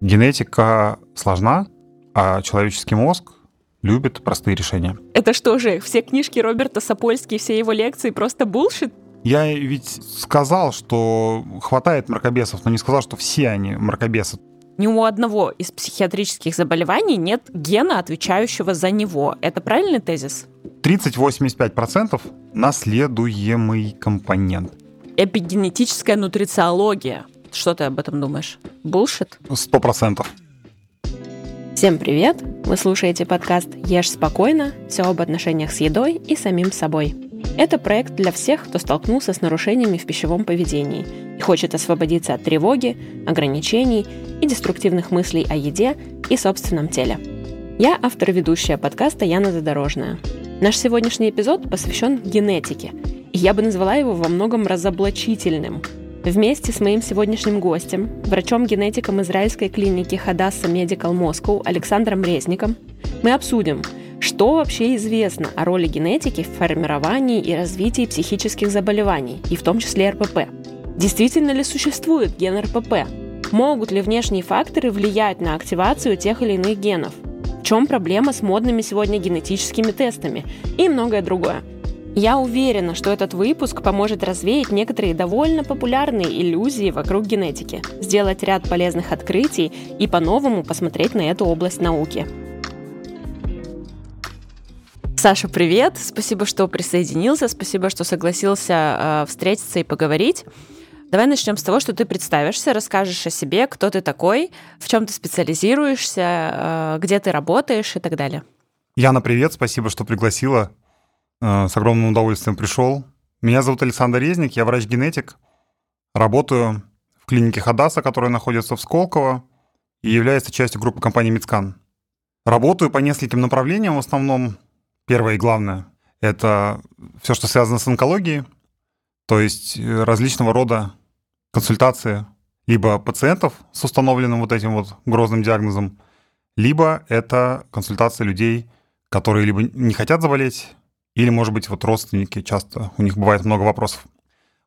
Генетика сложна, а человеческий мозг любит простые решения. Это что же, все книжки Роберта Сапольски, все его лекции просто булшит? Я ведь сказал, что хватает мракобесов, но не сказал, что все они мракобесы. Ни у одного из психиатрических заболеваний нет гена, отвечающего за него. Это правильный тезис? 30-85% наследуемый компонент. Эпигенетическая нутрициология. Что ты об этом думаешь? Булшит? Сто процентов. Всем привет! Вы слушаете подкаст «Ешь спокойно. Все об отношениях с едой и самим собой». Это проект для всех, кто столкнулся с нарушениями в пищевом поведении и хочет освободиться от тревоги, ограничений и деструктивных мыслей о еде и собственном теле. Я автор-ведущая подкаста Яна Задорожная. Наш сегодняшний эпизод посвящен генетике, и я бы назвала его во многом разоблачительным – Вместе с моим сегодняшним гостем, врачом-генетиком израильской клиники Hadassah Medical Moscow Александром Резником, мы обсудим, что вообще известно о роли генетики в формировании и развитии психических заболеваний, и в том числе РПП. Действительно ли существует ген РПП? Могут ли внешние факторы влиять на активацию тех или иных генов? В чем проблема с модными сегодня генетическими тестами? И многое другое – я уверена, что этот выпуск поможет развеять некоторые довольно популярные иллюзии вокруг генетики, сделать ряд полезных открытий и по-новому посмотреть на эту область науки. Саша, привет! Спасибо, что присоединился, спасибо, что согласился э, встретиться и поговорить. Давай начнем с того, что ты представишься, расскажешь о себе, кто ты такой, в чем ты специализируешься, э, где ты работаешь и так далее. Яна, привет, спасибо, что пригласила. Э, с огромным удовольствием пришел. Меня зовут Александр Резник, я врач-генетик. Работаю в клинике Хадаса, которая находится в Сколково и является частью группы компании Мицкан. Работаю по нескольким направлениям в основном. Первое и главное – это все, что связано с онкологией, то есть э, различного рода консультации либо пациентов с установленным вот этим вот грозным диагнозом, либо это консультация людей, которые либо не хотят заболеть, или, может быть, вот родственники часто, у них бывает много вопросов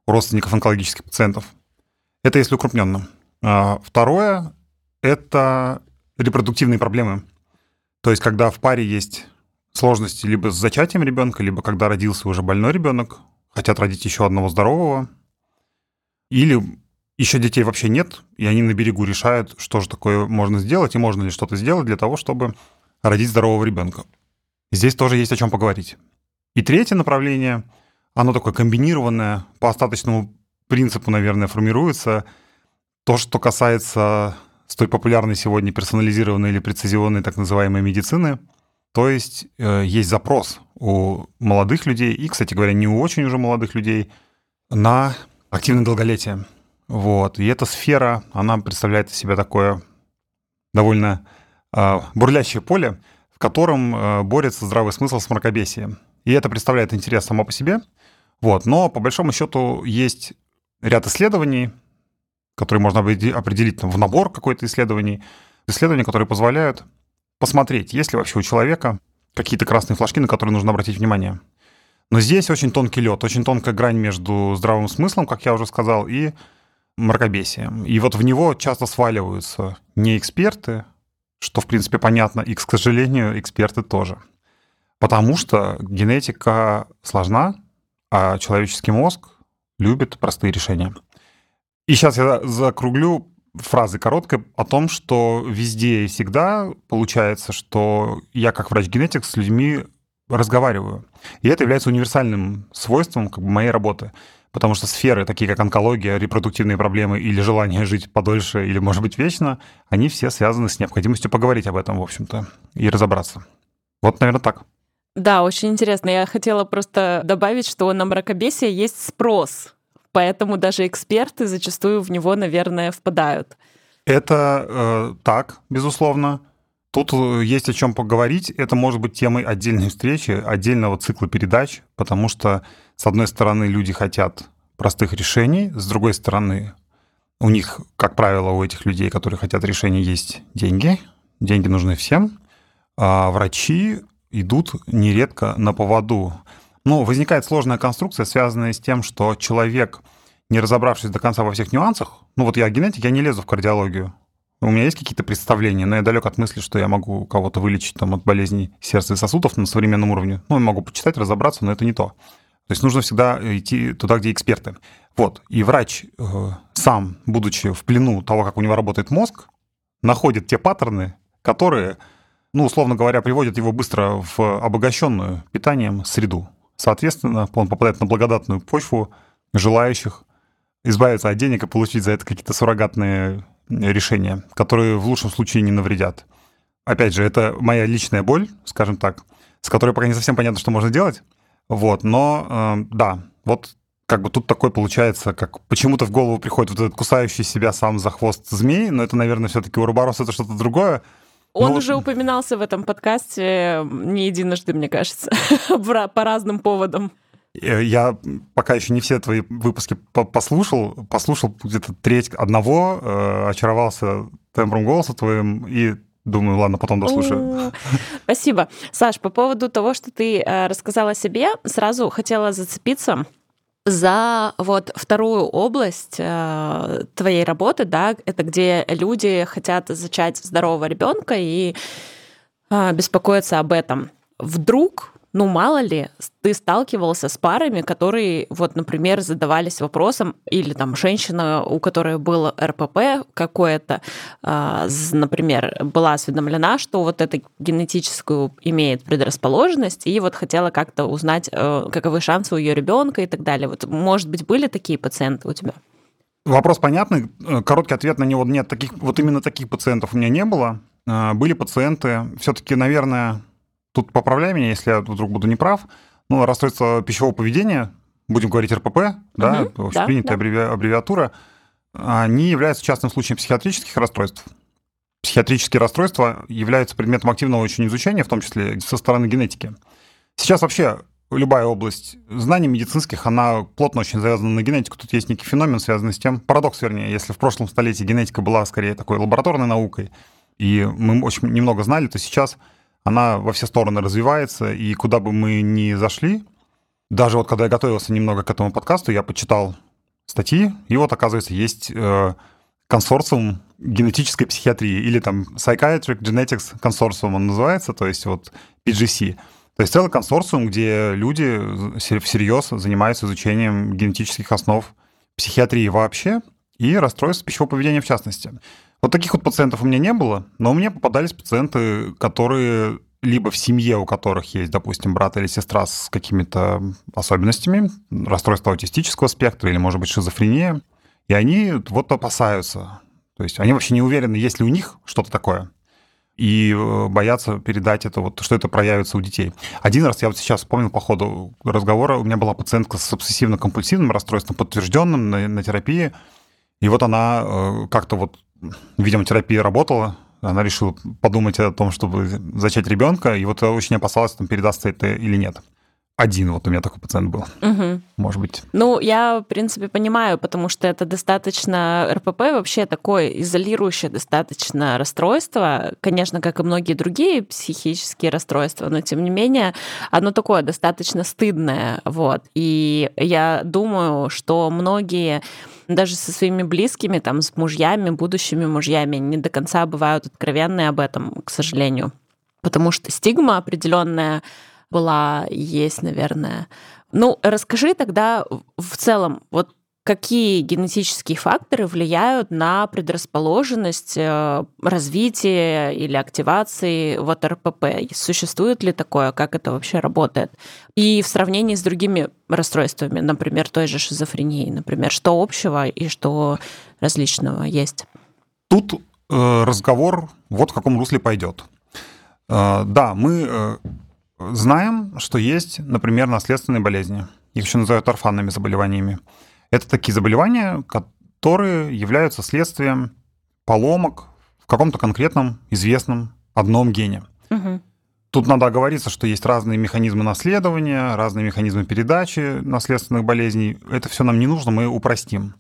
у родственников онкологических пациентов. Это если укрупненно. А второе – это репродуктивные проблемы. То есть, когда в паре есть сложности либо с зачатием ребенка, либо когда родился уже больной ребенок, хотят родить еще одного здорового, или еще детей вообще нет, и они на берегу решают, что же такое можно сделать, и можно ли что-то сделать для того, чтобы родить здорового ребенка. Здесь тоже есть о чем поговорить. И третье направление, оно такое комбинированное, по остаточному принципу, наверное, формируется. То, что касается столь популярной сегодня персонализированной или прецизионной так называемой медицины. То есть э, есть запрос у молодых людей, и, кстати говоря, не у очень уже молодых людей, на активное долголетие. Вот. И эта сфера, она представляет из себя такое довольно э, бурлящее поле, в котором э, борется здравый смысл с мракобесием. И это представляет интерес само по себе. Вот. Но по большому счету есть ряд исследований, которые можно определить там, в набор какой-то исследований. Исследования, которые позволяют посмотреть, есть ли вообще у человека какие-то красные флажки, на которые нужно обратить внимание. Но здесь очень тонкий лед, очень тонкая грань между здравым смыслом, как я уже сказал, и мракобесием. И вот в него часто сваливаются не эксперты, что, в принципе, понятно, и, к сожалению, эксперты тоже. Потому что генетика сложна, а человеческий мозг любит простые решения. И сейчас я закруглю фразы короткой о том, что везде и всегда получается, что я как врач-генетик с людьми разговариваю. И это является универсальным свойством как бы, моей работы. Потому что сферы, такие как онкология, репродуктивные проблемы или желание жить подольше или, может быть, вечно, они все связаны с необходимостью поговорить об этом, в общем-то, и разобраться. Вот, наверное, так. Да, очень интересно. Я хотела просто добавить, что на мракобесие есть спрос, поэтому даже эксперты зачастую в него, наверное, впадают. Это э, так, безусловно. Тут э, есть о чем поговорить. Это может быть темой отдельной встречи, отдельного цикла передач, потому что, с одной стороны, люди хотят простых решений, с другой стороны, у них, как правило, у этих людей, которые хотят решений, есть деньги. Деньги нужны всем. А врачи идут нередко на поводу. Ну, возникает сложная конструкция, связанная с тем, что человек, не разобравшись до конца во всех нюансах, ну вот я генетик, я не лезу в кардиологию, У меня есть какие-то представления, но я далек от мысли, что я могу кого-то вылечить там, от болезней сердца и сосудов на современном уровне. Ну, я могу почитать, разобраться, но это не то. То есть нужно всегда идти туда, где эксперты. Вот. И врач э, сам, будучи в плену того, как у него работает мозг, находит те паттерны, которые, ну, условно говоря, приводят его быстро в обогащенную питанием среду. Соответственно, он попадает на благодатную почву желающих избавиться от денег и получить за это какие-то суррогатные решения, которые в лучшем случае не навредят. Опять же, это моя личная боль, скажем так, с которой пока не совсем понятно, что можно делать. Вот, но э, да, вот как бы тут такой получается, как почему-то в голову приходит вот этот кусающий себя сам за хвост змей, но это, наверное, все-таки Уроборос это что-то другое. Он ну, уже упоминался в этом подкасте не единожды, мне кажется, по разным поводам. Э, я пока еще не все твои выпуски послушал, послушал где-то треть одного, э, очаровался тембром голоса твоим и думаю, ладно, потом дослушаю. Спасибо. Саш, по поводу того, что ты э, рассказала о себе, сразу хотела зацепиться за вот вторую область э, твоей работы, да, это где люди хотят зачать здорового ребенка и э, беспокоиться об этом. Вдруг ну, мало ли, ты сталкивался с парами, которые, вот, например, задавались вопросом, или там женщина, у которой был РПП какое-то, а, например, была осведомлена, что вот это генетическую имеет предрасположенность, и вот хотела как-то узнать, э, каковы шансы у ее ребенка и так далее. Вот, может быть, были такие пациенты у тебя? Вопрос понятный. Э, короткий ответ на него нет. Таких, вот именно таких пациентов у меня не было. Э, были пациенты, все-таки, наверное, Тут поправляй меня, если я вдруг буду неправ. Ну, расстройство пищевого поведения, будем говорить РПП, угу, да, общепринятая да. аббревиатура, они являются частным случаем психиатрических расстройств. Психиатрические расстройства являются предметом активного очень изучения, в том числе со стороны генетики. Сейчас вообще любая область знаний медицинских, она плотно очень завязана на генетику. Тут есть некий феномен, связанный с тем, парадокс, вернее, если в прошлом столетии генетика была скорее такой лабораторной наукой, и мы очень немного знали, то сейчас она во все стороны развивается, и куда бы мы ни зашли, даже вот когда я готовился немного к этому подкасту, я почитал статьи, и вот, оказывается, есть э, консорциум генетической психиатрии, или там Psychiatric Genetics Consortium он называется, то есть вот PGC. То есть целый консорциум, где люди всерьез занимаются изучением генетических основ психиатрии вообще и расстройств пищевого поведения в частности. Вот таких вот пациентов у меня не было, но у меня попадались пациенты, которые либо в семье, у которых есть, допустим, брат или сестра с какими-то особенностями, расстройство аутистического спектра или, может быть, шизофрения, и они вот опасаются. То есть они вообще не уверены, есть ли у них что-то такое, и э, боятся передать это, вот, что это проявится у детей. Один раз, я вот сейчас вспомнил по ходу разговора, у меня была пациентка с обсессивно-компульсивным расстройством, подтвержденным на, на терапии, и вот она э, как-то вот видимо, терапия работала, она решила подумать о том, чтобы зачать ребенка, и вот очень опасалась, там, передастся это или нет. Один вот у меня такой пациент был, угу. может быть. Ну, я, в принципе, понимаю, потому что это достаточно... РПП вообще такое изолирующее достаточно расстройство, конечно, как и многие другие психические расстройства, но, тем не менее, оно такое достаточно стыдное, вот. И я думаю, что многие даже со своими близкими, там, с мужьями, будущими мужьями, не до конца бывают откровенны об этом, к сожалению. Потому что стигма определенная была, есть, наверное. Ну, расскажи тогда в целом, вот какие генетические факторы влияют на предрасположенность э, развития или активации вот РПП? Существует ли такое? Как это вообще работает? И в сравнении с другими расстройствами, например, той же шизофренией, например, что общего и что различного есть? Тут э, разговор вот в каком русле пойдет. Э, да, мы знаем, что есть, например, наследственные болезни. Их еще называют орфанными заболеваниями. Это такие заболевания, которые являются следствием поломок в каком-то конкретном известном одном гене. Угу. Тут надо оговориться, что есть разные механизмы наследования, разные механизмы передачи наследственных болезней. Это все нам не нужно, мы упростим.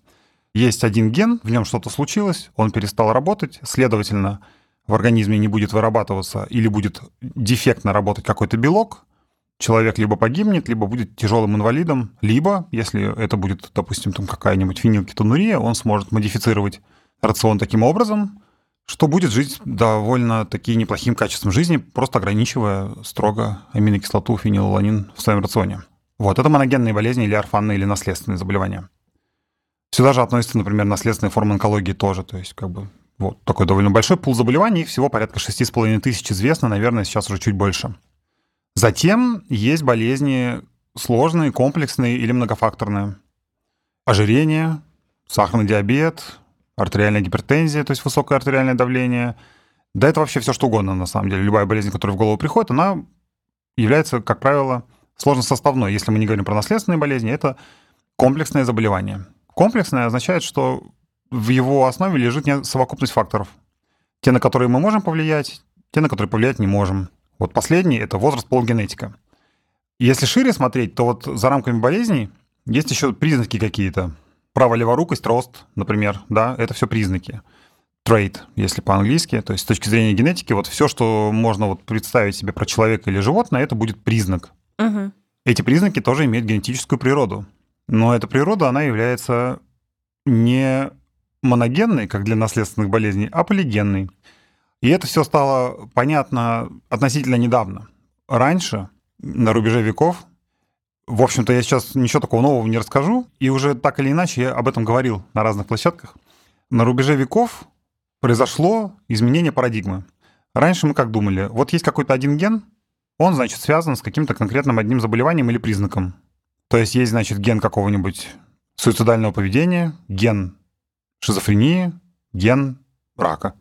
Есть один ген, в нем что-то случилось, он перестал работать, следовательно, в организме не будет вырабатываться или будет дефектно работать какой-то белок, человек либо погибнет, либо будет тяжелым инвалидом, либо, если это будет, допустим, там какая-нибудь фенилкетонурия, он сможет модифицировать рацион таким образом, что будет жить довольно таки неплохим качеством жизни, просто ограничивая строго аминокислоту фенилаланин в своем рационе. Вот, это моногенные болезни или орфанные или наследственные заболевания. Сюда же относятся, например, наследственные формы онкологии тоже, то есть как бы вот такой довольно большой пул заболеваний, их всего порядка 6,5 тысяч известно, наверное, сейчас уже чуть больше. Затем есть болезни сложные, комплексные или многофакторные. Ожирение, сахарный диабет, артериальная гипертензия, то есть высокое артериальное давление. Да это вообще все что угодно, на самом деле. Любая болезнь, которая в голову приходит, она является, как правило, сложносоставной. Если мы не говорим про наследственные болезни, это комплексное заболевание. Комплексное означает, что в его основе лежит совокупность факторов. Те, на которые мы можем повлиять, те, на которые повлиять не можем. Вот последний — это возраст полгенетика. Если шире смотреть, то вот за рамками болезней есть еще признаки какие-то. Право-леворукость, рост, например, да, это все признаки. Трейд, если по-английски, то есть с точки зрения генетики, вот все, что можно вот представить себе про человека или животное, это будет признак. Угу. Эти признаки тоже имеют генетическую природу. Но эта природа, она является не моногенной, как для наследственных болезней, а полигенной. И это все стало понятно относительно недавно. Раньше, на рубеже веков, в общем-то, я сейчас ничего такого нового не расскажу, и уже так или иначе я об этом говорил на разных площадках. На рубеже веков произошло изменение парадигмы. Раньше мы как думали, вот есть какой-то один ген, он, значит, связан с каким-то конкретным одним заболеванием или признаком. То есть есть, значит, ген какого-нибудь суицидального поведения, ген шизофрении, ген рака.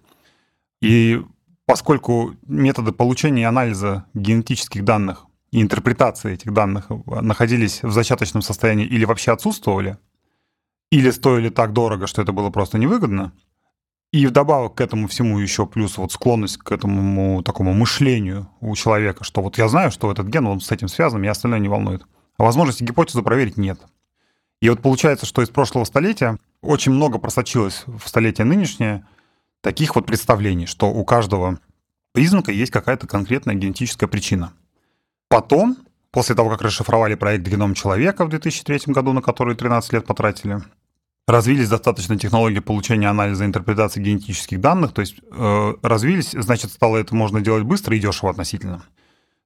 И поскольку методы получения и анализа генетических данных и интерпретации этих данных находились в зачаточном состоянии или вообще отсутствовали, или стоили так дорого, что это было просто невыгодно, и вдобавок к этому всему еще плюс вот склонность к этому такому мышлению у человека, что вот я знаю, что этот ген, он с этим связан, меня остальное не волнует. А возможности гипотезу проверить нет. И вот получается, что из прошлого столетия очень много просочилось в столетие нынешнее таких вот представлений, что у каждого признака есть какая-то конкретная генетическая причина. Потом, после того, как расшифровали проект «Геном человека» в 2003 году, на который 13 лет потратили, развились достаточно технологии получения анализа и интерпретации генетических данных, то есть э, развились, значит, стало это можно делать быстро и дешево относительно.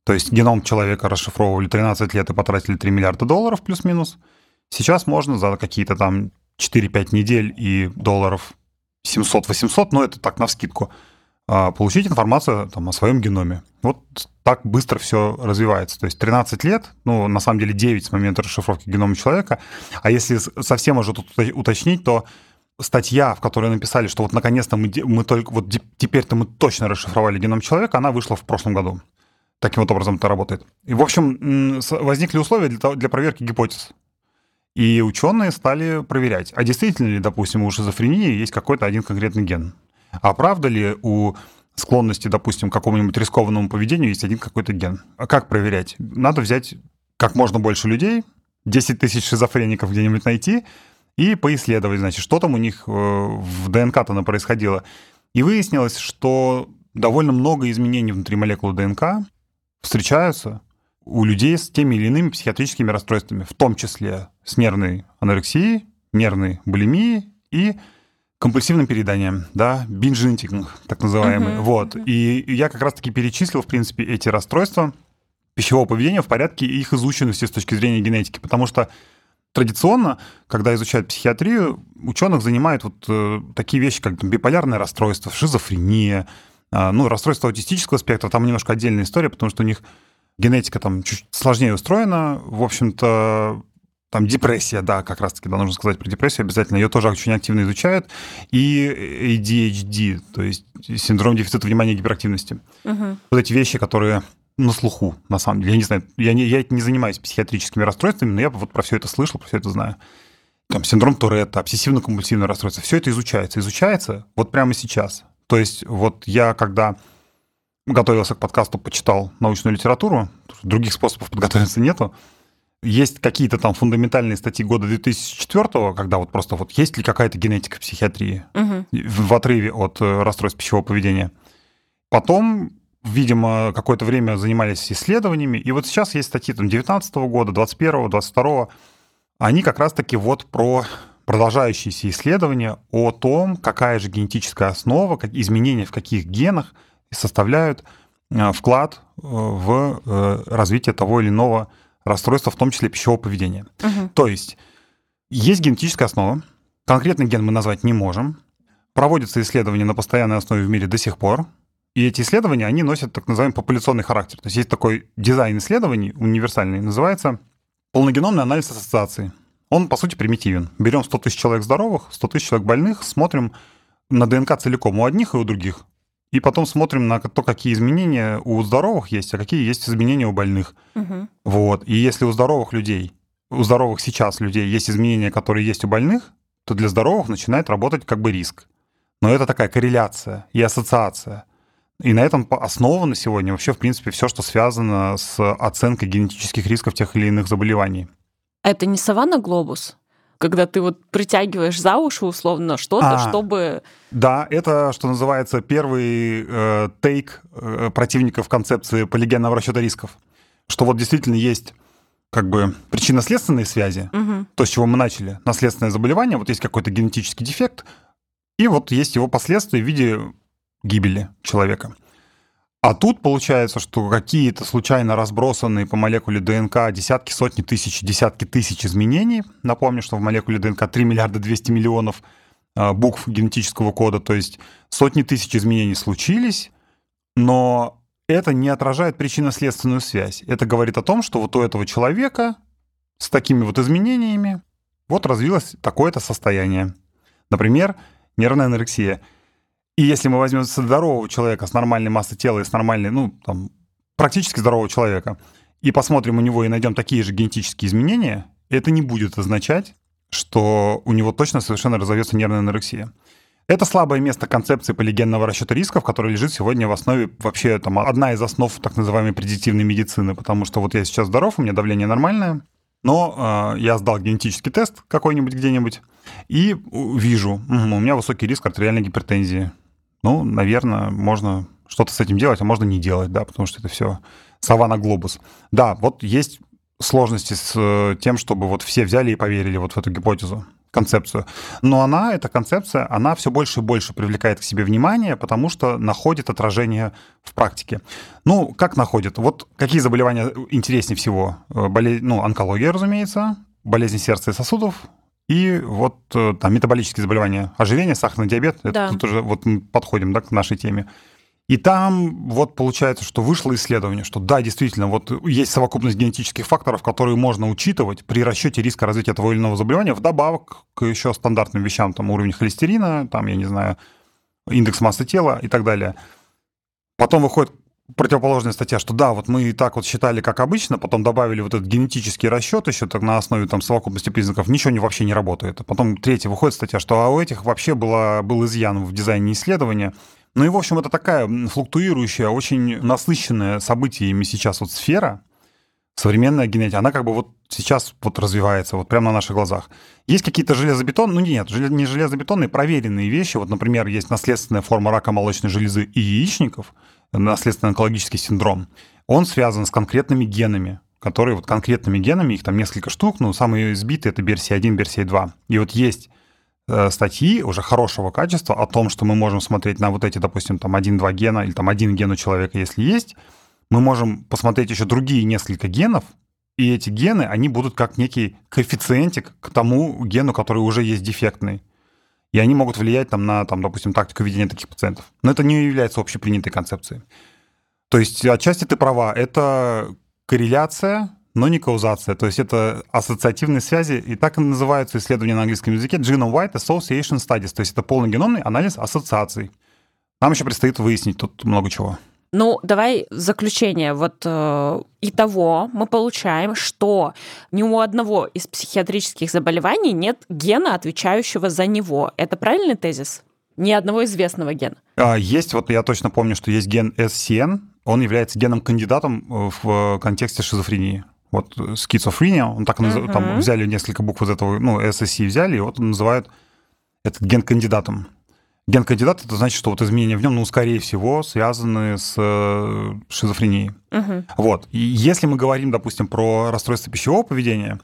То есть геном человека расшифровывали 13 лет и потратили 3 миллиарда долларов плюс-минус. Сейчас можно за какие-то там 4-5 недель и долларов 700-800, но это так на вскидку, а, получить информацию там, о своем геноме. Вот так быстро все развивается. То есть 13 лет, ну, на самом деле 9 с момента расшифровки генома человека. А если совсем уже тут уточнить, то статья, в которой написали, что вот наконец-то мы, мы только, вот теперь-то мы точно расшифровали геном человека, она вышла в прошлом году. Таким вот образом это работает. И, в общем, возникли условия для, для проверки гипотез. И ученые стали проверять, а действительно ли, допустим, у шизофрении есть какой-то один конкретный ген. А правда ли у склонности, допустим, к какому-нибудь рискованному поведению есть один какой-то ген. А как проверять? Надо взять как можно больше людей, 10 тысяч шизофреников где-нибудь найти и поисследовать, значит, что там у них э, в ДНК-то происходило. И выяснилось, что довольно много изменений внутри молекулы ДНК встречаются у людей с теми или иными психиатрическими расстройствами, в том числе с нервной анорексией, нервной булимией и компульсивным перееданием, да, binge так называемый. Uh-huh. Вот. И я как раз-таки перечислил, в принципе, эти расстройства пищевого поведения в порядке их изученности с точки зрения генетики, потому что традиционно, когда изучают психиатрию, ученых занимают вот э, такие вещи, как там, биполярное расстройство, шизофрения, э, ну, расстройство аутистического спектра, там немножко отдельная история, потому что у них генетика там чуть сложнее устроена. В общем-то, там депрессия, да, как раз-таки, да, нужно сказать про депрессию обязательно, ее тоже очень активно изучают, и ADHD, то есть синдром дефицита внимания и гиперактивности. Угу. Вот эти вещи, которые на слуху, на самом деле. Я не знаю, я не, я не занимаюсь психиатрическими расстройствами, но я вот про все это слышал, про все это знаю. Там синдром Туретта, обсессивно-компульсивное расстройство, все это изучается. Изучается вот прямо сейчас. То есть вот я, когда готовился к подкасту, почитал научную литературу, других способов подготовиться нету, есть какие-то там фундаментальные статьи года 2004, когда вот просто вот есть ли какая-то генетика психиатрии угу. в отрыве от э, расстройств пищевого поведения. Потом, видимо, какое-то время занимались исследованиями, и вот сейчас есть статьи там 19 года, 21 22 они как раз-таки вот про продолжающиеся исследования о том, какая же генетическая основа, как изменения в каких генах составляют э, вклад э, в э, развитие того или иного расстройства, в том числе пищевого поведения. Угу. То есть есть генетическая основа, конкретный ген мы назвать не можем, проводятся исследования на постоянной основе в мире до сих пор, и эти исследования, они носят так называемый популяционный характер. То есть есть такой дизайн исследований универсальный, называется полногеномный анализ ассоциации. Он, по сути, примитивен. Берем 100 тысяч человек здоровых, 100 тысяч человек больных, смотрим на ДНК целиком у одних и у других. И потом смотрим на то, какие изменения у здоровых есть, а какие есть изменения у больных. Угу. Вот. И если у здоровых людей, у здоровых сейчас людей есть изменения, которые есть у больных, то для здоровых начинает работать как бы риск. Но это такая корреляция и ассоциация. И на этом основано сегодня вообще, в принципе, все, что связано с оценкой генетических рисков тех или иных заболеваний. А это не саванна глобус? Когда ты вот притягиваешь за уши условно что-то, а, чтобы... Да, это, что называется, первый э, тейк э, противников концепции полигенного расчета рисков. Что вот действительно есть как бы причинно-следственные связи, угу. то, с чего мы начали, наследственное заболевание, вот есть какой-то генетический дефект, и вот есть его последствия в виде гибели человека. А тут получается, что какие-то случайно разбросанные по молекуле ДНК десятки, сотни тысяч, десятки тысяч изменений. Напомню, что в молекуле ДНК 3 миллиарда 200 миллионов а, букв генетического кода, то есть сотни тысяч изменений случились, но это не отражает причинно-следственную связь. Это говорит о том, что вот у этого человека с такими вот изменениями вот развилось такое-то состояние. Например, нервная анорексия – и если мы возьмем здорового человека с нормальной массой тела и с нормальной, ну, там, практически здорового человека, и посмотрим у него и найдем такие же генетические изменения, это не будет означать, что у него точно совершенно разовьется нервная анорексия. Это слабое место концепции полигенного расчета рисков, которая лежит сегодня в основе вообще там одна из основ так называемой предиктивной медицины, потому что вот я сейчас здоров, у меня давление нормальное, но э, я сдал генетический тест какой-нибудь где-нибудь и вижу, угу, у меня высокий риск артериальной гипертензии ну, наверное, можно что-то с этим делать, а можно не делать, да, потому что это все савана глобус. Да, вот есть сложности с э, тем, чтобы вот все взяли и поверили вот в эту гипотезу, концепцию. Но она, эта концепция, она все больше и больше привлекает к себе внимание, потому что находит отражение в практике. Ну, как находит? Вот какие заболевания интереснее всего? Э, болезнь, ну, онкология, разумеется, болезни сердца и сосудов, и вот э, там метаболические заболевания, ожирение, сахарный диабет, да. это тут уже вот мы подходим да, к нашей теме. И там вот получается, что вышло исследование, что да, действительно, вот есть совокупность генетических факторов, которые можно учитывать при расчете риска развития того или иного заболевания, вдобавок к еще стандартным вещам, там уровень холестерина, там, я не знаю, индекс массы тела и так далее. Потом выходит противоположная статья, что да, вот мы и так вот считали, как обычно, потом добавили вот этот генетический расчет еще так на основе там совокупности признаков, ничего не, вообще не работает. А потом третья выходит статья, что а у этих вообще была, был изъян в дизайне исследования. Ну и, в общем, это такая флуктуирующая, очень насыщенная событиями сейчас вот сфера, современная генетика, она как бы вот сейчас вот развивается, вот прямо на наших глазах. Есть какие-то железобетонные, ну нет, не железобетонные, проверенные вещи. Вот, например, есть наследственная форма рака молочной железы и яичников – наследственно-онкологический синдром, он связан с конкретными генами, которые вот конкретными генами, их там несколько штук, но самые избитые это BRCA1, BRCA2. И вот есть э, статьи уже хорошего качества о том, что мы можем смотреть на вот эти, допустим, там один-два гена или там один ген у человека, если есть, мы можем посмотреть еще другие несколько генов, и эти гены, они будут как некий коэффициентик к тому гену, который уже есть дефектный и они могут влиять там, на, там, допустим, тактику ведения таких пациентов. Но это не является общепринятой концепцией. То есть отчасти ты права, это корреляция, но не каузация. То есть это ассоциативные связи, и так и называются исследования на английском языке Genome Wide Association Studies, то есть это полногеномный анализ ассоциаций. Нам еще предстоит выяснить тут много чего. Ну, давай заключение. Вот э, того мы получаем, что ни у одного из психиатрических заболеваний нет гена, отвечающего за него. Это правильный тезис? Ни одного известного гена. А, есть, вот я точно помню, что есть ген SCN, он является геном-кандидатом э, в контексте шизофрении. Вот скизофрения, он так uh-huh. там взяли несколько букв из этого, ну, SSC взяли, и вот называют этот ген кандидатом. Ген кандидат это значит, что вот изменения в нем, ну, скорее всего, связаны с э, шизофренией. Угу. Вот. И если мы говорим, допустим, про расстройство пищевого поведения,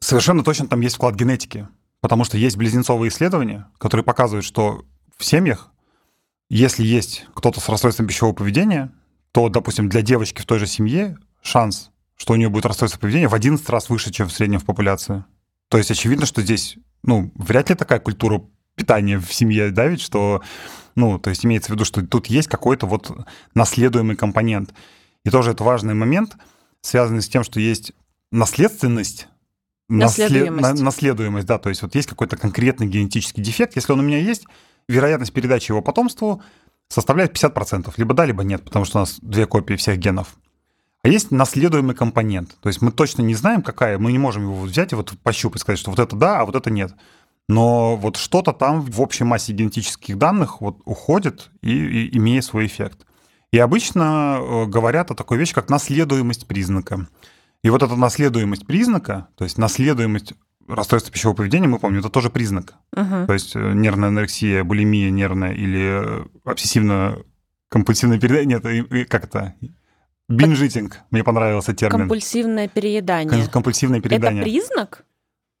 совершенно точно там есть вклад генетики. Потому что есть близнецовые исследования, которые показывают, что в семьях, если есть кто-то с расстройством пищевого поведения, то, допустим, для девочки в той же семье шанс, что у нее будет расстройство поведения, в 11 раз выше, чем в среднем в популяции. То есть очевидно, что здесь, ну, вряд ли такая культура питания в семье давит, что, ну, то есть имеется в виду, что тут есть какой-то вот наследуемый компонент. И тоже это важный момент, связанный с тем, что есть наследственность, Наследуемость. Наслед... наследуемость, да, то есть вот есть какой-то конкретный генетический дефект, если он у меня есть, вероятность передачи его потомству составляет 50%, либо да, либо нет, потому что у нас две копии всех генов. А есть наследуемый компонент. То есть мы точно не знаем, какая, мы не можем его взять и вот пощупать, сказать, что вот это да, а вот это нет. Но вот что-то там в общей массе генетических данных вот уходит и, и имеет свой эффект. И обычно э, говорят о такой вещи, как наследуемость признака. И вот эта наследуемость признака, то есть наследуемость расстройства пищевого поведения, мы помним, это тоже признак. Мгм. То есть э, нервная анорексия, булимия нервная или э, обсессивно-компульсивное переедание, нет, как это? Бинжитинг, мне понравился термин. Компульсивное переедание. Компульсивное переедание. Это признак?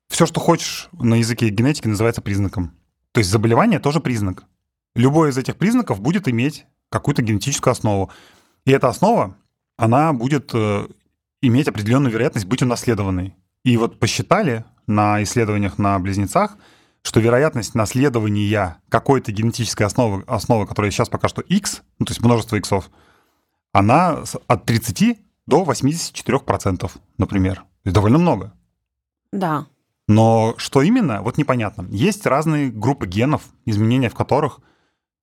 Все, что хочешь на языке генетики, называется признаком. То есть заболевание тоже признак. Любой из этих признаков будет иметь какую-то генетическую основу. И эта основа, она будет э, иметь определенную вероятность быть унаследованной. И вот посчитали на исследованиях на близнецах, что вероятность наследования какой-то генетической основы, основы, которая сейчас пока что x, ну, то есть множество иксов, она от 30 до 84%, например. То есть довольно много. Да. Но что именно, вот непонятно. Есть разные группы генов, изменения в которых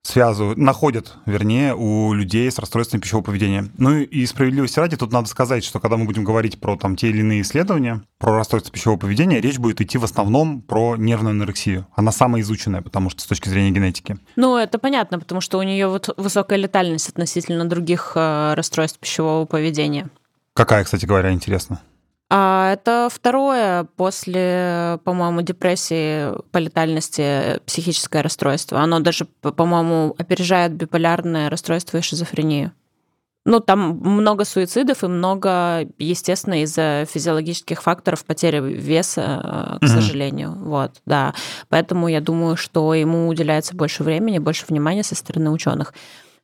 связывают, находят, вернее, у людей с расстройством пищевого поведения. Ну и справедливости ради, тут надо сказать, что когда мы будем говорить про там те или иные исследования, про расстройство пищевого поведения, речь будет идти в основном про нервную анорексию. Она самая изученная, потому что с точки зрения генетики. Ну, это понятно, потому что у нее вот высокая летальность относительно других э, расстройств пищевого поведения. Какая, кстати говоря, интересно. А это второе после, по-моему, депрессии по летальности психическое расстройство. Оно даже, по-моему, опережает биполярное расстройство и шизофрению. Ну, там много суицидов и много, естественно, из-за физиологических факторов потери веса, э, к Мгм. сожалению. Вот, да. Поэтому я думаю, что ему уделяется больше времени, больше внимания со стороны ученых.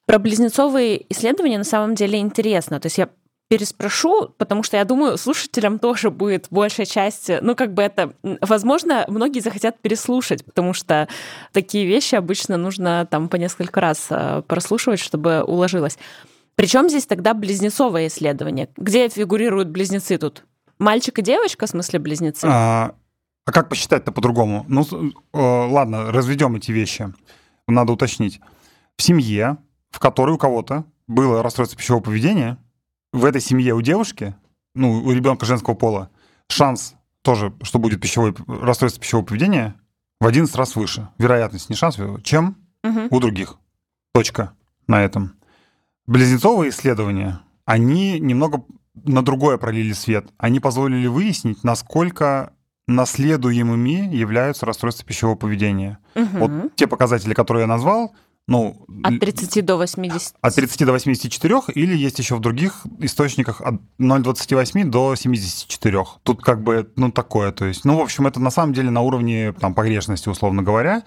Про близнецовые исследования на самом деле интересно. То есть я переспрошу, потому что я думаю, слушателям тоже будет большая часть, ну, как бы это, возможно, многие захотят переслушать, потому что такие вещи обычно нужно там по несколько раз э, прослушивать, чтобы уложилось. Причем здесь тогда близнецовое исследование? Где фигурируют близнецы тут? Мальчик и девочка, в смысле близнецы? А, а как посчитать-то по-другому? Ну, э, ладно, разведем эти вещи. Надо уточнить. В семье, в которой у кого-то было расстройство пищевого поведения, в этой семье у девушки, ну, у ребенка женского пола, шанс тоже, что будет пищевое, расстройство пищевого поведения, в 11 раз выше. Вероятность, не шанс, чем Мгм. у других. Точка на этом. Близнецовые исследования, они немного на другое пролили свет. Они позволили выяснить, насколько наследуемыми являются расстройства пищевого поведения. Мгм. Вот те показатели, которые я назвал, ну, От 30 до 80. от 30 до 84, или есть еще в других источниках от 0,28 до 74. Тут как бы, ну, такое, то есть, ну, в общем, это на самом деле на уровне, там, погрешности, условно говоря.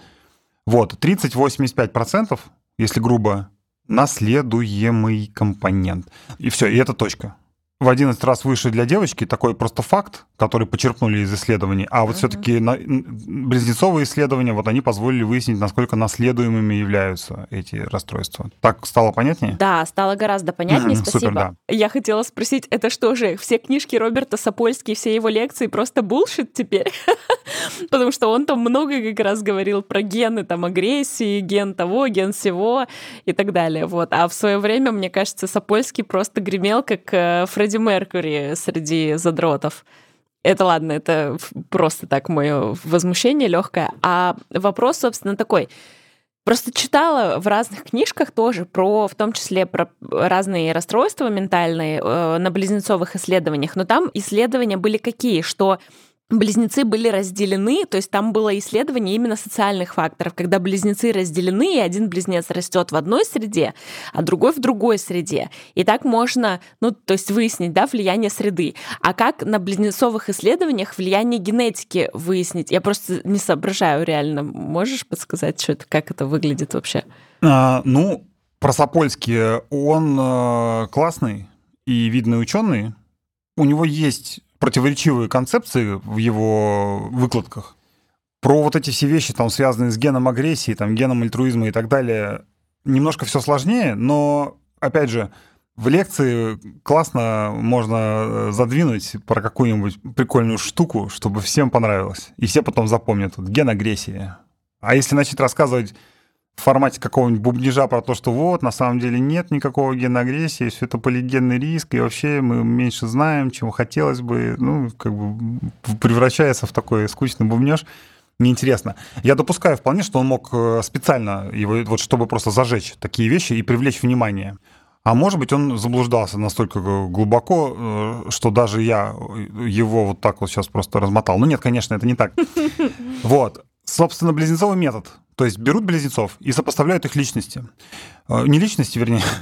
Вот, 30-85%, если грубо, наследуемый компонент. И все, и это точка. В 11 раз выше для девочки такой просто факт, который почерпнули из исследований. А вот Мгм. все-таки близнецовые исследования, вот они позволили выяснить, насколько наследуемыми являются эти расстройства. Так стало понятнее? Да, стало гораздо понятнее, спасибо. супер, да. Я хотела спросить, это что же, все книжки Роберта Сапольски, все его лекции просто булшит теперь? Потому что он там много как раз говорил про гены, там, агрессии, ген того, ген всего и так далее. Вот. А в свое время, мне кажется, Сапольский просто гремел, как э, Фредди Меркьюри среди задротов. Это ладно, это просто так мое возмущение легкое. А вопрос, собственно, такой. Просто читала в разных книжках тоже про, в том числе про разные расстройства ментальные э, на близнецовых исследованиях, но там исследования были какие, что близнецы были разделены, то есть там было исследование именно социальных факторов, когда близнецы разделены, и один близнец растет в одной среде, а другой в другой среде. И так можно, ну, то есть выяснить, да, влияние среды. А как на близнецовых исследованиях влияние генетики выяснить? Я просто не соображаю реально. Можешь подсказать, что это, как это выглядит вообще? А, ну, Просопольский, он э, классный и видный ученый. У него есть противоречивые концепции в его выкладках. Про вот эти все вещи, там, связанные с геном агрессии, там, геном альтруизма и так далее, немножко все сложнее, но, опять же, в лекции классно можно э, задвинуть про какую-нибудь прикольную штуку, чтобы всем понравилось. И все потом запомнят. Вот, ген агрессии. А если начать рассказывать в формате какого-нибудь бубнижа про то, что вот, на самом деле нет никакого гена агрессии, все это полигенный риск, и вообще мы меньше знаем, чем хотелось бы, ну, как бы превращается в такой скучный бубнеж, неинтересно. Я допускаю вполне, что он мог э, специально его, вот чтобы просто зажечь такие вещи и привлечь внимание. А может быть, он заблуждался настолько глубоко, э, что даже я его вот так вот сейчас просто размотал. Ну нет, конечно, это не так. Вот. Собственно, близнецовый метод. То есть берут близнецов и сопоставляют их личности. Э, не личности, вернее.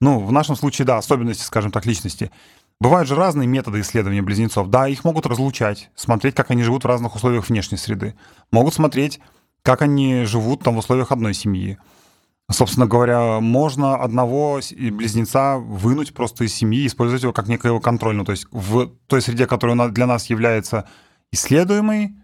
Ну, в нашем случае, да, особенности, скажем так, личности. Бывают же разные методы исследования близнецов. Да, их могут разлучать, смотреть, как они живут в разных условиях внешней среды. Могут смотреть, как они живут там в условиях одной семьи. Собственно говоря, можно одного близнеца вынуть просто из семьи использовать его как некоего контрольного. То есть в той среде, которая для нас является исследуемой,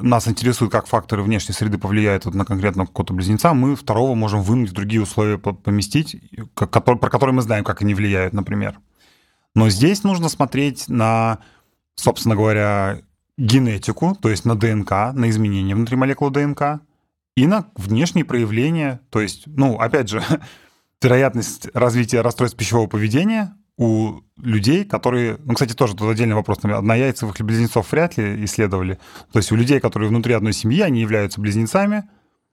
нас интересует, как факторы внешней среды повлияют вот на конкретно какого-то близнеца, мы второго можем вынуть в другие условия поместить, про которые мы знаем, как они влияют, например. Но здесь нужно смотреть на, собственно говоря, генетику, то есть на ДНК, на изменения внутри молекулы ДНК, и на внешние проявления, то есть, ну, опять же, вероятность развития расстройств пищевого поведения у людей, которые... Ну, кстати, тоже тут отдельный вопрос. Однояйцевых близнецов вряд ли исследовали. То есть у людей, которые внутри одной семьи, они являются близнецами,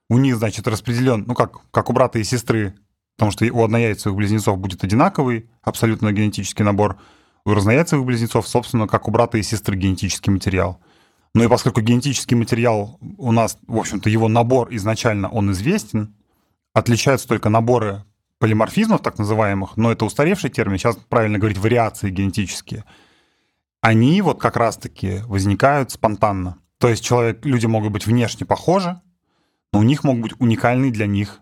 у них, значит, распределен, ну, как, как у брата и сестры, потому что у однояйцевых близнецов будет одинаковый абсолютно генетический набор, у разнояйцевых близнецов, собственно, как у брата и сестры генетический материал. Ну и поскольку генетический материал у нас, в общем-то, его набор изначально, он известен, отличаются только наборы полиморфизмов, так называемых, но это устаревший термин, сейчас правильно говорить вариации генетические, они вот как раз-таки возникают спонтанно. То есть человек, люди могут быть внешне похожи, но у них могут быть уникальные для них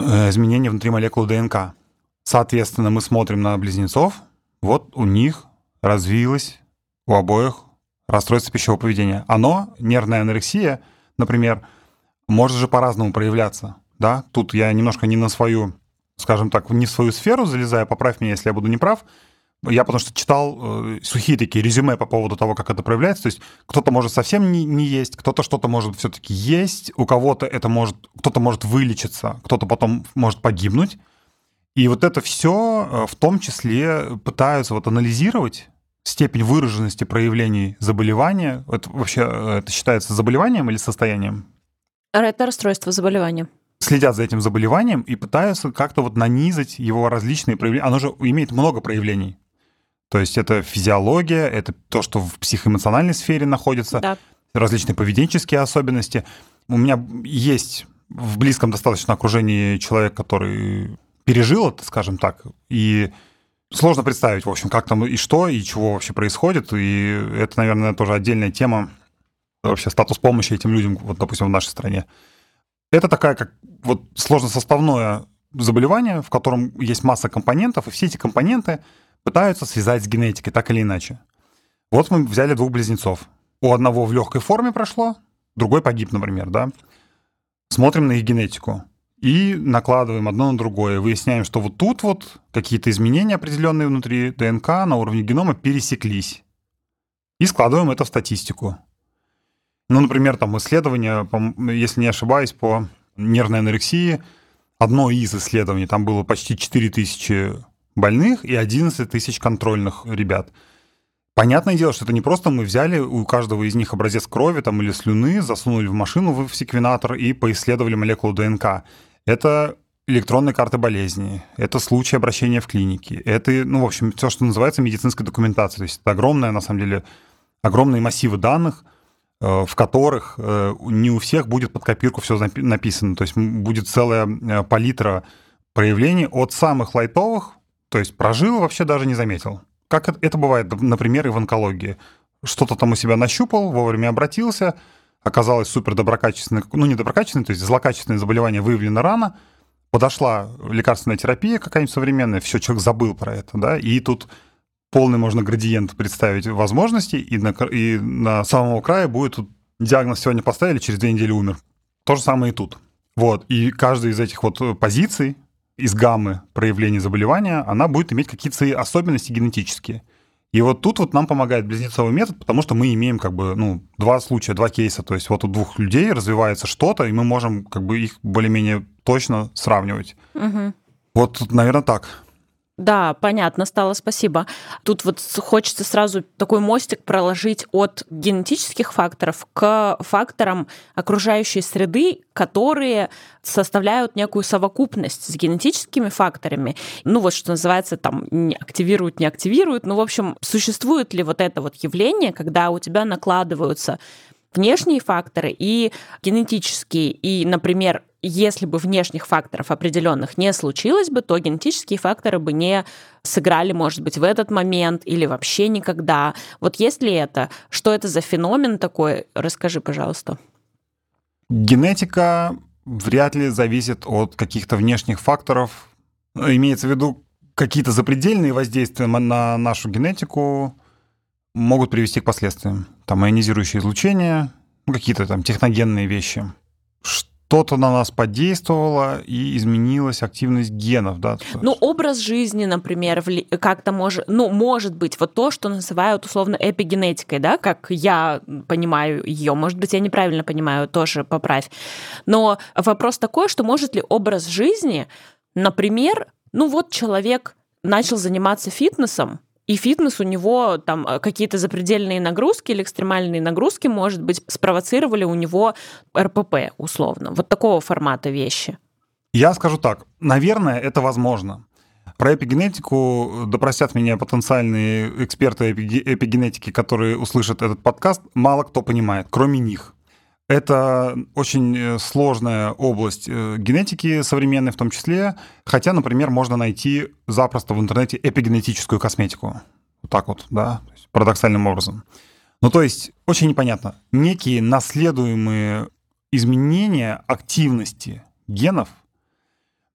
э, изменения внутри молекулы ДНК. Соответственно, мы смотрим на близнецов, вот у них развилось у обоих расстройство пищевого поведения. Оно, нервная анорексия, например, может же по-разному проявляться. Да? Тут я немножко не на свою скажем так, не в свою сферу залезая, поправь меня, если я буду неправ, я потому что читал э, сухие такие резюме по поводу того, как это проявляется. То есть кто-то может совсем не, не есть, кто-то что-то может все-таки есть, у кого-то это может, кто-то может вылечиться, кто-то потом может погибнуть. И вот это все э, в том числе пытаются вот анализировать степень выраженности проявлений заболевания. Это вообще э, это считается заболеванием или состоянием? Это расстройство заболевания следят за этим заболеванием и пытаются как-то вот нанизать его различные проявления. Оно же имеет много проявлений. То есть это физиология, это то, что в психоэмоциональной сфере находится, да. различные поведенческие особенности. У меня есть в близком достаточно окружении человек, который пережил это, скажем так, и сложно представить, в общем, как там и что, и чего вообще происходит, и это, наверное, тоже отдельная тема, вообще статус помощи этим людям, вот, допустим, в нашей стране. Это такая как вот сложносоставное заболевание, в котором есть масса компонентов, и все эти компоненты пытаются связать с генетикой так или иначе. Вот мы взяли двух близнецов. У одного в легкой форме прошло, другой погиб, например, да. Смотрим на их генетику и накладываем одно на другое. Выясняем, что вот тут вот какие-то изменения определенные внутри ДНК на уровне генома пересеклись. И складываем это в статистику. Ну, например, там исследование, если не ошибаюсь, по нервной анорексии, одно из исследований, там было почти 4 тысячи больных и 11 тысяч контрольных ребят. Понятное дело, что это не просто мы взяли у каждого из них образец крови там, или слюны, засунули в машину в секвенатор и поисследовали молекулу ДНК. Это электронные карты болезни, это случаи обращения в клинике, это, ну, в общем, все, что называется медицинской документацией. То есть это огромная, на самом деле, огромные массивы данных, в которых э, не у всех будет под копирку все написано. То есть будет целая э, палитра проявлений от самых лайтовых, то есть прожил вообще даже не заметил. Как это бывает, например, и в онкологии. Что-то там у себя нащупал, вовремя обратился, оказалось супер доброкачественное, ну не доброкачественное, то есть злокачественное заболевание выявлено рано, подошла лекарственная терапия какая-нибудь современная, все, человек забыл про это, да, и тут полный можно градиент представить возможностей, и на, и на самого края будет тут диагноз сегодня поставили, через две недели умер. То же самое и тут. Вот, и каждая из этих вот позиций, из гаммы проявлений заболевания, она будет иметь какие-то свои особенности генетические. И вот тут вот нам помогает близнецовый метод, потому что мы имеем как бы, ну, два случая, два кейса. То есть вот у двух людей развивается что-то, и мы можем как бы их более-менее точно сравнивать. Угу. Вот, наверное, так. Да, понятно стало, спасибо. Тут вот хочется сразу такой мостик проложить от генетических факторов к факторам окружающей среды, которые составляют некую совокупность с генетическими факторами. Ну вот что называется там не активируют, не активируют. Ну, в общем, существует ли вот это вот явление, когда у тебя накладываются внешние факторы и генетические. И, например, если бы внешних факторов определенных не случилось бы, то генетические факторы бы не сыграли, может быть, в этот момент или вообще никогда. Вот если это, что это за феномен такой, расскажи, пожалуйста. Генетика вряд ли зависит от каких-то внешних факторов. Имеется в виду какие-то запредельные воздействия на нашу генетику могут привести к последствиям. Там ионизирующее излучение, ну, какие-то там техногенные вещи. Что-то на нас подействовало и изменилась активность генов, да? Ну, образ жизни, например, как-то может, ну, может быть, вот то, что называют условно эпигенетикой, да, как я понимаю ее, может быть, я неправильно понимаю, тоже поправь. Но вопрос такой, что может ли образ жизни, например, ну вот человек начал заниматься фитнесом, и фитнес у него там э, какие-то запредельные нагрузки или экстремальные нагрузки, может быть, спровоцировали у него РПП условно. Вот такого формата вещи. Я скажу так, наверное, это возможно. Про эпигенетику допросят меня потенциальные эксперты эпигенетики, которые услышат этот подкаст, мало кто понимает, кроме них. Это очень э, сложная область э, генетики современной в том числе, хотя, например, можно найти запросто в интернете эпигенетическую косметику. Вот так вот, да, парадоксальным образом. Ну, то есть, очень непонятно. Некие наследуемые изменения активности генов,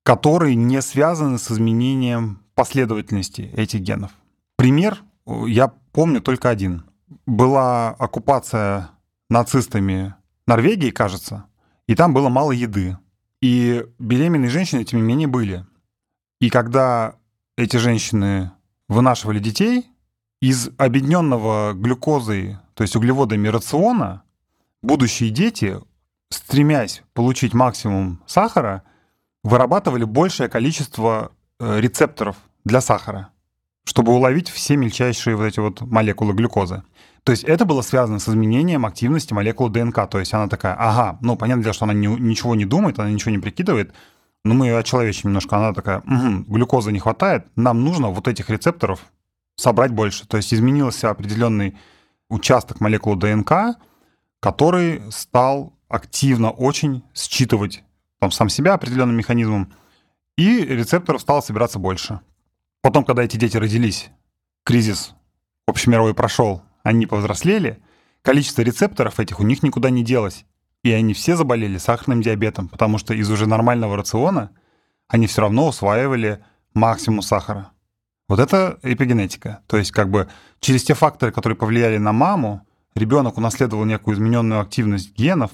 которые не связаны с изменением последовательности этих генов. Пример э, я помню только один. Была оккупация нацистами Норвегии, кажется, и там было мало еды. И беременные женщины, тем не менее, были. И когда эти женщины вынашивали детей, из объединенного глюкозой, то есть углеводами рациона, будущие дети, стремясь получить максимум сахара, вырабатывали большее количество э, рецепторов для сахара, чтобы уловить все мельчайшие вот эти вот молекулы глюкозы. То есть это было связано с изменением активности молекулы ДНК. То есть она такая, ага, ну, понятно дело, что она не, ничего не думает, она ничего не прикидывает, но мы ее очеловечим немножко. Она такая, угу, глюкозы не хватает, нам нужно вот этих рецепторов собрать больше. То есть изменился определенный участок молекулы ДНК, который стал активно очень считывать там, сам себя определенным механизмом, и рецепторов стало собираться больше. Потом, когда эти дети родились, кризис общемировой прошел, они повзрослели, количество рецепторов этих у них никуда не делось. И они все заболели сахарным диабетом, потому что из уже нормального рациона они все равно усваивали максимум сахара. Вот это эпигенетика. То есть как бы через те факторы, которые повлияли на маму, ребенок унаследовал некую измененную активность генов,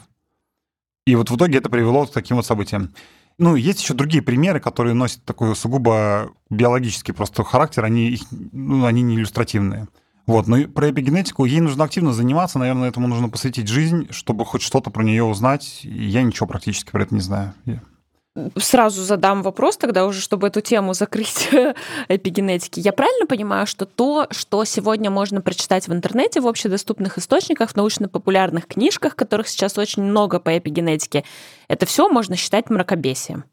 и вот в итоге это привело к таким вот событиям. Ну, есть еще другие примеры, которые носят такой сугубо биологический просто характер, они, их, ну, они не иллюстративные. Вот, но про эпигенетику ей нужно активно заниматься, наверное, этому нужно посвятить жизнь, чтобы хоть что-то про нее узнать. я ничего практически про это не знаю. Сразу задам вопрос тогда уже, чтобы эту тему закрыть эпигенетики. Я правильно понимаю, что то, что сегодня можно прочитать в интернете, в общедоступных источниках, в научно-популярных книжках, которых сейчас очень много по эпигенетике, это все можно считать мракобесием?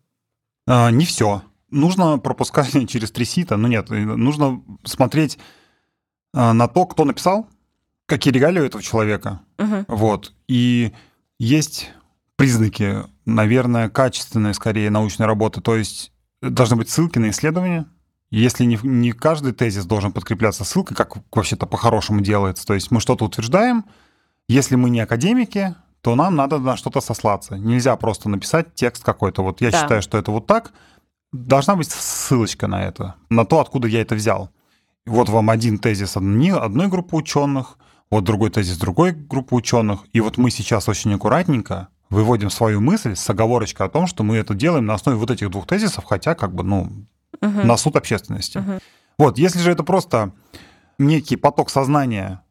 А, не все. Нужно пропускать через три сита. Ну нет, нужно смотреть на то, кто написал, какие регалии у этого человека. Мгм. Вот. И есть признаки, наверное, качественной, скорее, научной работы. То есть должны быть ссылки на исследования. Если не, не каждый тезис должен подкрепляться ссылкой, как вообще-то по-хорошему делается. То есть мы что-то утверждаем, если мы не академики, то нам надо на что-то сослаться. Нельзя просто написать текст какой-то. Вот я Да. считаю, что это вот так. Должна быть ссылочка на это, на то, откуда я это взял. Вот вам один тезис одной группы ученых, вот другой тезис другой группы ученых. И вот мы сейчас очень аккуратненько выводим свою мысль с оговорочкой о том, что мы это делаем на основе вот этих двух тезисов, хотя как бы, ну, Мгм. на суд общественности. Мгм. Вот, если же это просто некий поток сознания...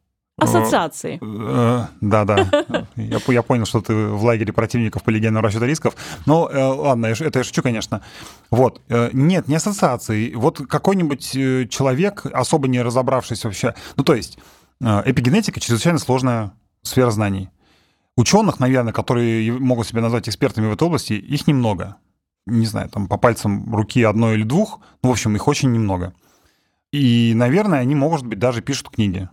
Ассоциации. э, Да-да, я, по- я понял, что ты в лагере противников по легенду расчета рисков. Ну, э, ладно, я это я шучу, конечно. Вот, э, нет, не ассоциации. Вот какой-нибудь человек, особо не разобравшись вообще... Ну, то есть, эпигенетика чрезвычайно сложная сфера знаний. Ученых, наверное, которые могут себя назвать экспертами в этой области, их немного. Не знаю, там по пальцам руки одной или двух. Ну, в общем, их очень немного. И, наверное, они, может быть, даже пишут книги.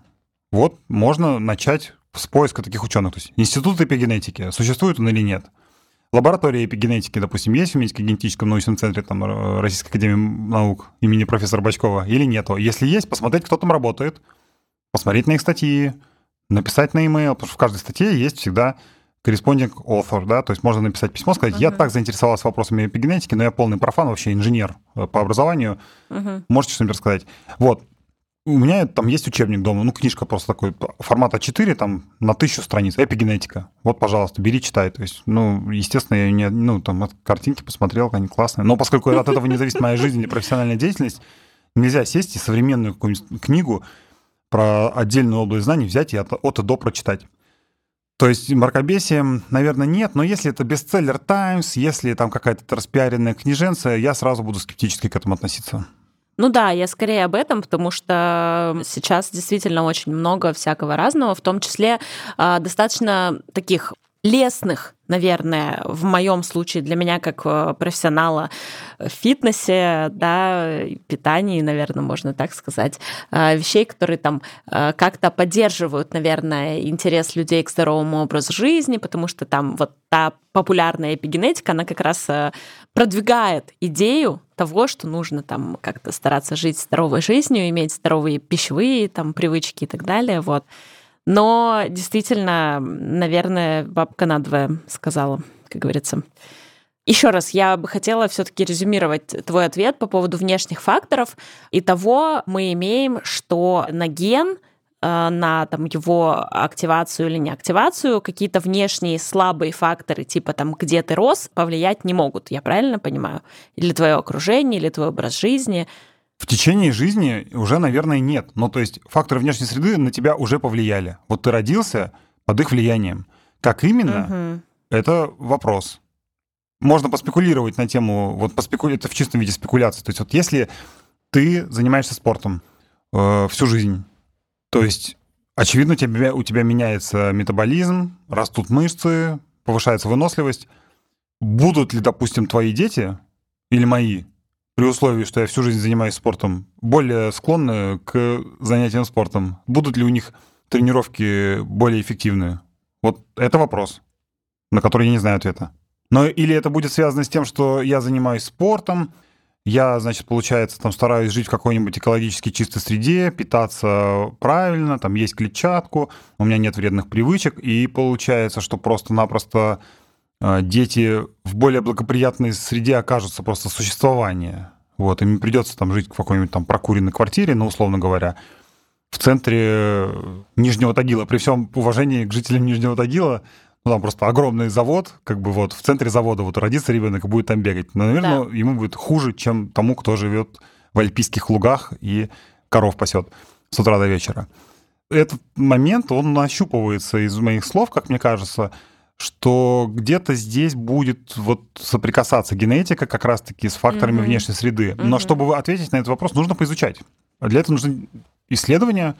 Вот можно начать с поиска таких ученых. То есть институт эпигенетики, существует он или нет? Лаборатория эпигенетики, допустим, есть в медико-генетическом научном центре там, Р- Российской академии наук имени профессора Бачкова или нету? Если есть, посмотреть, кто там работает, посмотреть на их статьи, написать на e-mail, потому что в каждой статье есть всегда corresponding author, да, то есть можно написать письмо, сказать, я Мгм. так заинтересовался вопросами эпигенетики, но я полный профан, вообще инженер э, по образованию, Мгм. Можете что-нибудь рассказать? Вот. У меня там есть учебник дома, ну, книжка просто такой, формата 4, там, на тысячу страниц, эпигенетика. Вот, пожалуйста, бери, читай. То есть, ну, естественно, я не, ну, там, картинки посмотрел, они классные. Но поскольку от этого не зависит моя жизнь или профессиональная деятельность, нельзя сесть и современную какую-нибудь книгу про отдельную область знаний взять и от, от и до прочитать. То есть мракобесие, наверное, нет, но если это бестселлер Times, если там какая-то распиаренная книженция, я сразу буду скептически к этому относиться. Ну да, я скорее об этом, потому что сейчас действительно очень много всякого разного, в том числе а, достаточно таких лесных, наверное, в моем случае для меня как э, профессионала в фитнесе, да, питании, наверное, можно так сказать, э, вещей, которые там э, как-то поддерживают, наверное, интерес людей к здоровому образу жизни, потому что там вот та популярная эпигенетика, она как раз э, продвигает идею того, что нужно там как-то стараться жить здоровой жизнью, иметь здоровые пищевые там привычки и так далее, вот. Но действительно, наверное, бабка надвое сказала, как говорится. Еще раз, я бы хотела все-таки резюмировать твой ответ по поводу внешних факторов. И того мы имеем, что на ген, э, на там, его активацию или неактивацию, какие-то внешние слабые факторы, типа там, где ты рос, повлиять не могут. Я правильно понимаю? Или твое окружение, или твой образ жизни. В течение жизни уже, наверное, нет. Ну, то есть факторы внешней среды на тебя уже повлияли. Вот ты родился под их влиянием. Как именно, Мгм. это вопрос. Можно поспекулировать на тему, вот поспеку... это в чистом виде спекуляции. То есть вот если ты занимаешься спортом э, всю жизнь, то есть очевидно у тебя, у тебя меняется метаболизм, растут мышцы, повышается выносливость. Будут ли, допустим, твои дети или мои, при условии, что я всю жизнь занимаюсь спортом, более склонны к занятиям спортом? Будут ли у них тренировки более эффективные? Вот это вопрос, на который я не знаю ответа. Но или это будет связано с тем, что я занимаюсь спортом, я, значит, получается, там стараюсь жить в какой-нибудь экологически чистой среде, питаться правильно, там есть клетчатку, у меня нет вредных привычек, и получается, что просто-напросто дети в более благоприятной среде окажутся просто существование. Вот, им придется там жить в какой-нибудь там прокуренной квартире, ну, условно говоря, в центре э, Нижнего Тагила. При всем уважении к жителям Нижнего Тагила, ну, там просто огромный завод, как бы вот в центре завода вот родится ребенок и будет там бегать. Но, наверное, ему будет хуже, чем тому, кто живет в альпийских лугах и коров пасет с утра до вечера. Этот момент, он нащупывается из моих слов, как мне кажется, что где-то здесь будет вот соприкасаться генетика как раз-таки с факторами Мгм. внешней среды. Но Мгм. чтобы ответить на этот вопрос, нужно поизучать. Для этого нужны исследования,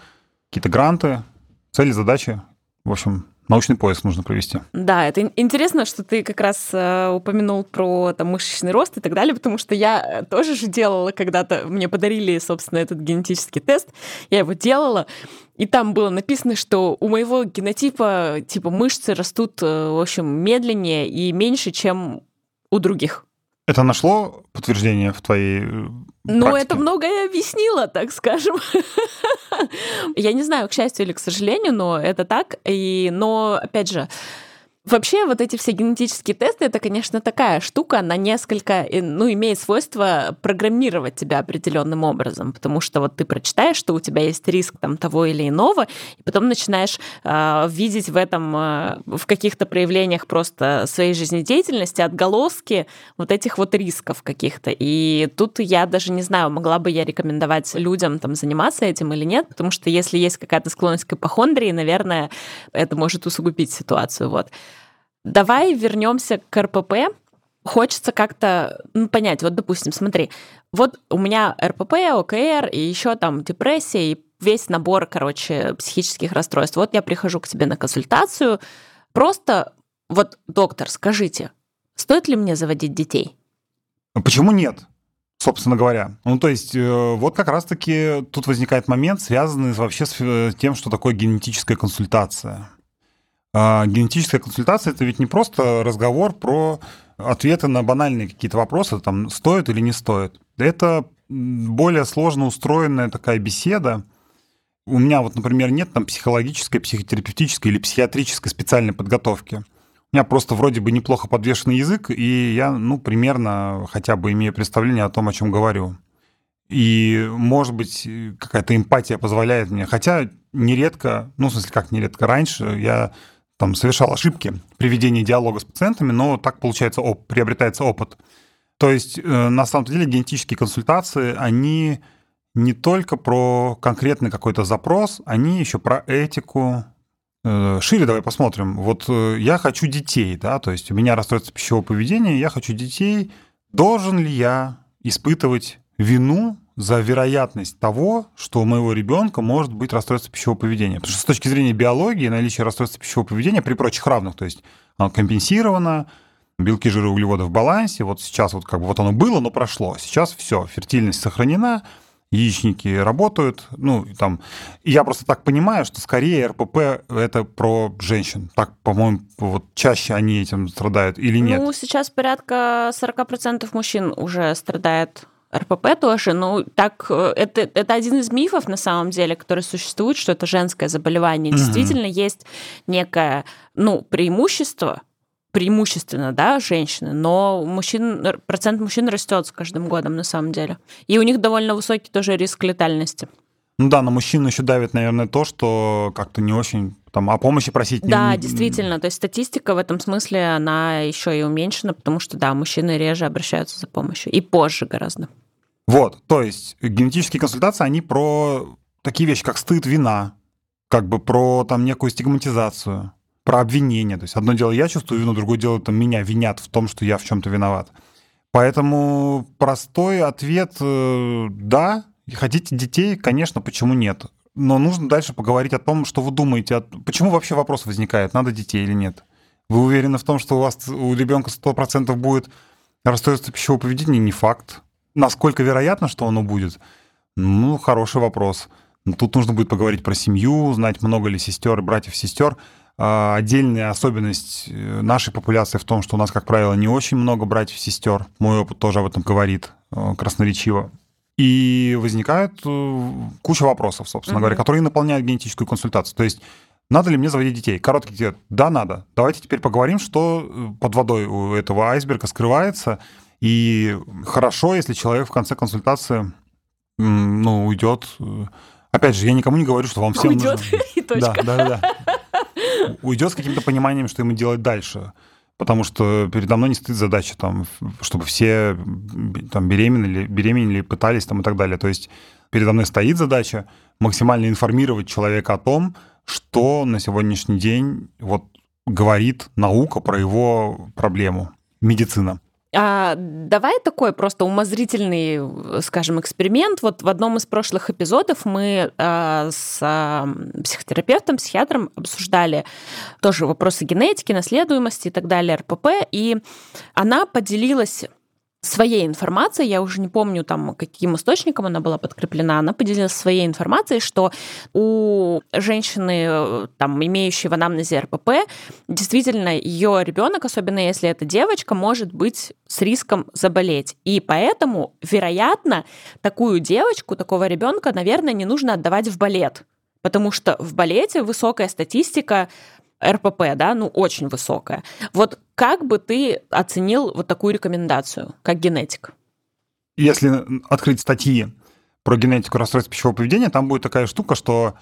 какие-то гранты, цели, задачи. В общем, научный поиск нужно провести. Да, это интересно, что ты как раз э, упомянул про там, мышечный рост и так далее, потому что я тоже же делала когда-то, мне подарили, собственно, этот генетический тест, я его делала, и там было написано, что у моего генотипа типа мышцы растут, э, в общем, медленнее и меньше, чем у других. Это нашло подтверждение в твоей э, ну, это многое объяснило, так скажем. Я не знаю, к счастью или к сожалению, но это так. И, но, опять же, Вообще, вот эти все генетические тесты, это, конечно, такая штука, она несколько, ну, имеет свойство программировать тебя определенным образом, потому что вот ты прочитаешь, что у тебя есть риск там того или иного, и потом начинаешь э, видеть в этом, э, в каких-то проявлениях просто своей жизнедеятельности отголоски вот этих вот рисков каких-то. И тут я даже не знаю, могла бы я рекомендовать людям там заниматься этим или нет, потому что если есть какая-то склонность к ипохондрии, наверное, это может усугубить ситуацию. Вот. Давай вернемся к РПП. Хочется как-то ну, понять, вот, допустим, смотри, вот у меня РПП, ОКР и еще там депрессия и весь набор, короче, психических расстройств. Вот я прихожу к тебе на консультацию, просто вот, доктор, скажите, стоит ли мне заводить детей? Почему нет? собственно говоря. Ну, то есть, э, вот как раз-таки тут возникает момент, связанный вообще с э, тем, что такое генетическая консультация. А генетическая консультация это ведь не просто разговор про ответы на банальные какие-то вопросы, там, стоит или не стоит. Это более сложно устроенная такая беседа. У меня вот, например, нет там психологической, психотерапевтической или психиатрической специальной подготовки. У меня просто вроде бы неплохо подвешенный язык, и я, ну, примерно хотя бы имею представление о том, о чем говорю. И, может быть, какая-то эмпатия позволяет мне. Хотя нередко, ну, в смысле, как нередко, раньше я там совершал ошибки при ведении диалога с пациентами, но так получается, оп, приобретается опыт. То есть, э, на самом деле, генетические консультации, они не только про конкретный какой-то запрос, они еще про этику. Э, шире давай посмотрим. Вот э, я хочу детей, да, то есть у меня расстройство пищевого поведения, я хочу детей. Должен ли я испытывать вину за вероятность того, что у моего ребенка может быть расстройство пищевого поведения. Потому что с точки зрения биологии наличие расстройства пищевого поведения при прочих равных, то есть оно компенсировано, белки, жиры, углеводы в балансе, вот сейчас вот как бы вот оно было, но прошло. Сейчас все, фертильность сохранена, яичники работают, ну, там, я просто так понимаю, что скорее РПП это про женщин. Так, по-моему, вот чаще они этим страдают или нет? Ну, сейчас порядка 40% мужчин уже страдает РПП тоже, ну, так, э, это, это один из мифов, на самом деле, который существует, что это женское заболевание. Угу. Действительно, есть некое, ну, преимущество, преимущественно, да, женщины, но мужчин, процент мужчин растет с каждым годом, на самом деле. И у них довольно высокий тоже риск летальности. Ну да, на мужчин еще давит, наверное, то, что как-то не очень там о помощи просить. Да, не... действительно. То есть статистика в этом смысле, она еще и уменьшена, потому что, да, мужчины реже обращаются за помощью. И позже гораздо. Вот, то есть генетические консультации, они про такие вещи, как стыд, вина, как бы про там некую стигматизацию, про обвинение. То есть одно дело я чувствую вину, другое дело там меня винят в том, что я в чем-то виноват. Поэтому простой ответ э, да, хотите детей, конечно, почему нет? Но нужно дальше поговорить о том, что вы думаете, почему вообще вопрос возникает, надо детей или нет. Вы уверены в том, что у вас у ребенка 100% будет расстройство пищевого поведения? Не факт. Насколько вероятно, что оно будет? Ну, хороший вопрос. Тут нужно будет поговорить про семью, знать, много ли сестер братьев, сестер. А, отдельная особенность э, нашей популяции в том, что у нас, как правило, не очень много братьев сестер. Мой опыт тоже об этом говорит э, красноречиво. И возникает э, куча вопросов, собственно mm-hmm. говоря, которые наполняют генетическую консультацию. То есть надо ли мне заводить детей? Короткий ответ – да, надо. Давайте теперь поговорим, что э, под водой у этого айсберга скрывается. И хорошо, если человек в конце консультации ну, уйдет. Опять же, я никому не говорю, что вам всем уйдет, нужно... и точка. Да, да, да. Уйдет с каким-то пониманием, что ему делать дальше потому что передо мной не стоит задача, там, чтобы все там, беременели, беременели, пытались там, и так далее. То есть передо мной стоит задача максимально информировать человека о том, что на сегодняшний день вот говорит наука про его проблему, медицина. А, давай такой просто умозрительный, скажем, эксперимент. Вот в одном из прошлых эпизодов мы а, с а, психотерапевтом, психиатром обсуждали тоже вопросы генетики, наследуемости и так далее, РПП, и она поделилась своей информацией, я уже не помню там, каким источником она была подкреплена, она поделилась своей информацией, что у женщины, там, имеющей в анамнезе РПП, действительно ее ребенок, особенно если это девочка, может быть с риском заболеть. И поэтому, вероятно, такую девочку, такого ребенка, наверное, не нужно отдавать в балет, потому что в балете высокая статистика РПП, да, ну очень высокая. Вот как бы ты оценил вот такую рекомендацию, как генетик? Если открыть статьи про генетику расстройств пищевого поведения, там будет такая штука, что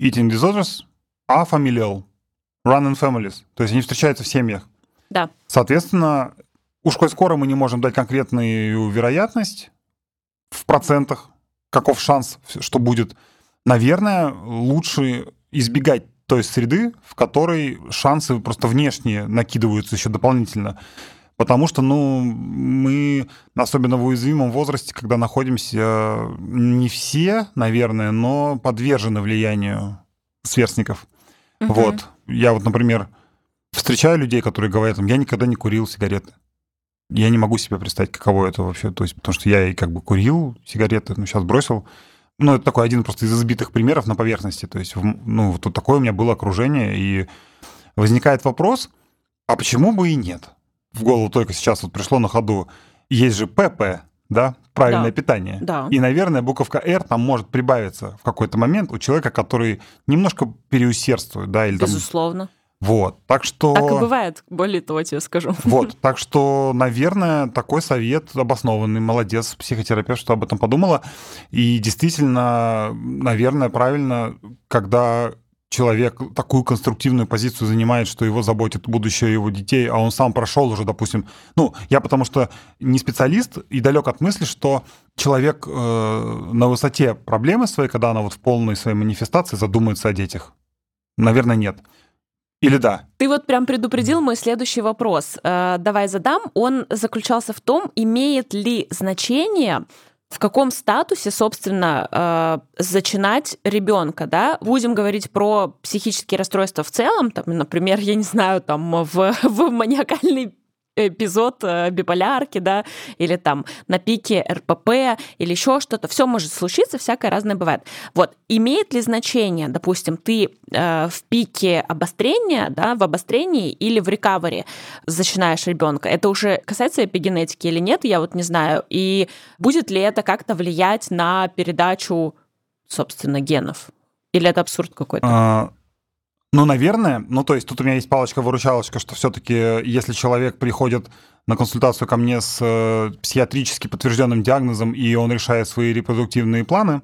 eating disorders are familial, run in families, то есть они встречаются в семьях. Да. Соответственно, уж коль скоро мы не можем дать конкретную вероятность в процентах, каков шанс, что будет, наверное, лучше избегать той среды, в которой шансы просто внешние накидываются еще дополнительно. Потому что, ну, мы, особенно в уязвимом возрасте, когда находимся, не все, наверное, но подвержены влиянию сверстников. Угу. Вот. Я вот, например, встречаю людей, которые говорят, я никогда не курил сигареты. Я не могу себе представить, каково это вообще. То есть, потому что я и как бы курил сигареты, но сейчас бросил. Ну, это такой один просто из избитых примеров на поверхности. То есть, ну, вот такое у меня было окружение, и возникает вопрос, а почему бы и нет? В голову только сейчас вот пришло на ходу. Есть же ПП, да, правильное да. питание. Да. И, наверное, буковка R там может прибавиться в какой-то момент у человека, который немножко переусердствует, да, или Безусловно. Там, вот, так что... Так и бывает, более того, тебе скажу. Вот, так что, наверное, такой совет обоснованный. Молодец, психотерапевт, что об этом подумала. И действительно, наверное, правильно, когда человек такую конструктивную позицию занимает, что его заботит будущее его детей, а он сам прошел уже, допустим, ну, я потому что не специалист и далек от мысли, что человек э, на высоте проблемы своей, когда она вот в полной своей манифестации задумается о детях. Наверное, нет. Или да? Ты вот прям предупредил мой следующий вопрос. Э, давай задам. Он заключался в том, имеет ли значение в каком статусе, собственно, э, зачинать ребенка, да? Будем говорить про психические расстройства в целом, там, например, я не знаю, там в, в маниакальный эпизод э, биполярки, да, или там на пике РПП, или еще что-то. Все может случиться, всякое разное бывает. Вот, имеет ли значение, допустим, ты э, в пике обострения, да, в обострении или в рекавери зачинаешь ребенка? Это уже касается эпигенетики или нет, я вот не знаю. И будет ли это как-то влиять на передачу, собственно, генов? Или это абсурд какой-то? А, ну, наверное. Ну, то есть тут у меня есть палочка-выручалочка, что все-таки, если человек приходит на консультацию ко мне с э, психиатрически подтвержденным диагнозом, и он решает свои репродуктивные планы,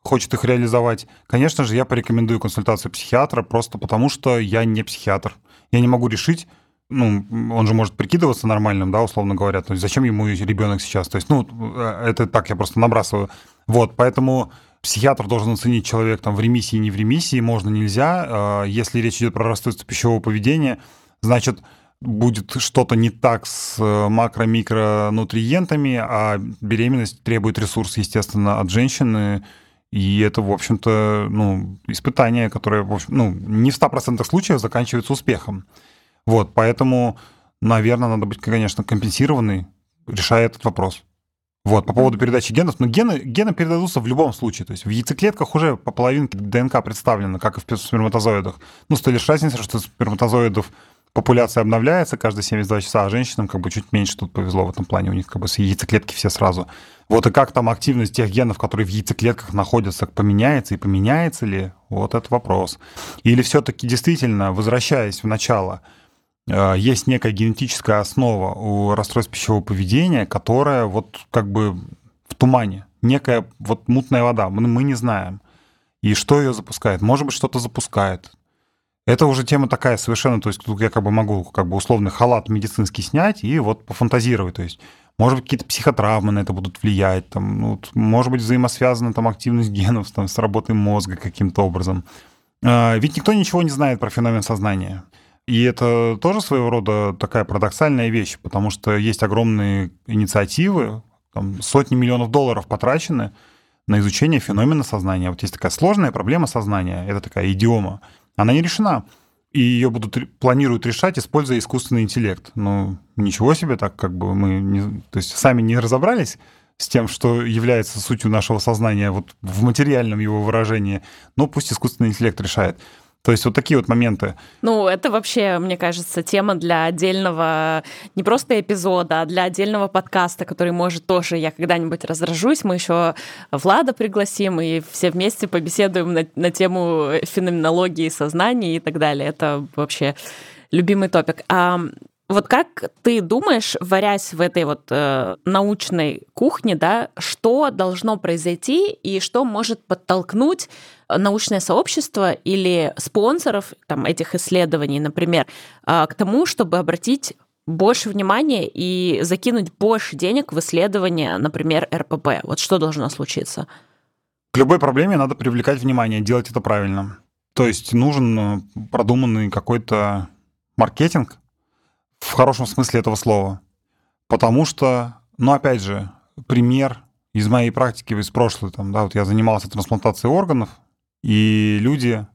хочет их реализовать, конечно же, я порекомендую консультацию психиатра, просто потому что я не психиатр. Я не могу решить, ну, он же может прикидываться нормальным, да, условно говоря. То есть зачем ему ребенок сейчас? То есть, ну, э, это так я просто набрасываю. Вот, поэтому психиатр должен оценить человек там в ремиссии, не в ремиссии, можно, нельзя. А, если речь идет про расстройство пищевого поведения, значит, будет что-то не так с э, макро-микронутриентами, а беременность требует ресурс, естественно, от женщины, и это, в общем-то, ну, испытание, которое, в общем, ну, не в 100% случаев заканчивается успехом. Вот, поэтому, наверное, надо быть, конечно, компенсированной, решая этот вопрос. Вот, по поводу передачи генов. Но гены, гены передадутся в любом случае. То есть в яйцеклетках уже по половинке ДНК представлена, как и в сперматозоидах. Ну, с той лишь разницей, что сперматозоидов популяция обновляется каждые 72 часа, а женщинам как бы чуть меньше тут повезло в этом плане. У них как бы яйцеклетки все сразу. Вот и как там активность тех генов, которые в яйцеклетках находятся, поменяется и поменяется ли? Вот это вопрос. Или все-таки действительно, возвращаясь в начало, есть некая генетическая основа у расстройств пищевого поведения, которая вот как бы в тумане, некая вот мутная вода, мы, не знаем. И что ее запускает? Может быть, что-то запускает. Это уже тема такая совершенно, то есть тут я как бы могу как бы условный халат медицинский снять и вот пофантазировать, то есть может быть, какие-то психотравмы на это будут влиять, там, ну, может быть, взаимосвязана там активность генов там, с работой мозга каким-то образом. Э, ведь никто ничего не знает про феномен сознания. И это тоже своего рода такая парадоксальная вещь, потому что есть огромные инициативы, там сотни миллионов долларов потрачены на изучение феномена сознания. Вот есть такая сложная проблема сознания, это такая идиома. Она не решена и ее будут планируют решать, используя искусственный интеллект. Ну, ничего себе, так как бы мы не, то есть сами не разобрались с тем, что является сутью нашего сознания вот в материальном его выражении, но пусть искусственный интеллект решает. То есть вот такие вот моменты. Ну, это вообще, мне кажется, тема для отдельного, не просто эпизода, а для отдельного подкаста, который может тоже, я когда-нибудь разражусь, мы еще Влада пригласим, и все вместе побеседуем на, на тему феноменологии сознания и так далее. Это вообще любимый топик. А вот как ты думаешь, варясь в этой вот э, научной кухне, да, что должно произойти и что может подтолкнуть научное сообщество или спонсоров там, этих исследований, например, э, к тому, чтобы обратить больше внимания и закинуть больше денег в исследования, например, РПП? Вот что должно случиться? К любой проблеме надо привлекать внимание, делать это правильно. То есть нужен э, продуманный какой-то маркетинг, в хорошем смысле этого слова. Потому что, ну, опять же, пример из моей практики из прошлой, там, да, вот я занимался трансплантацией органов, и люди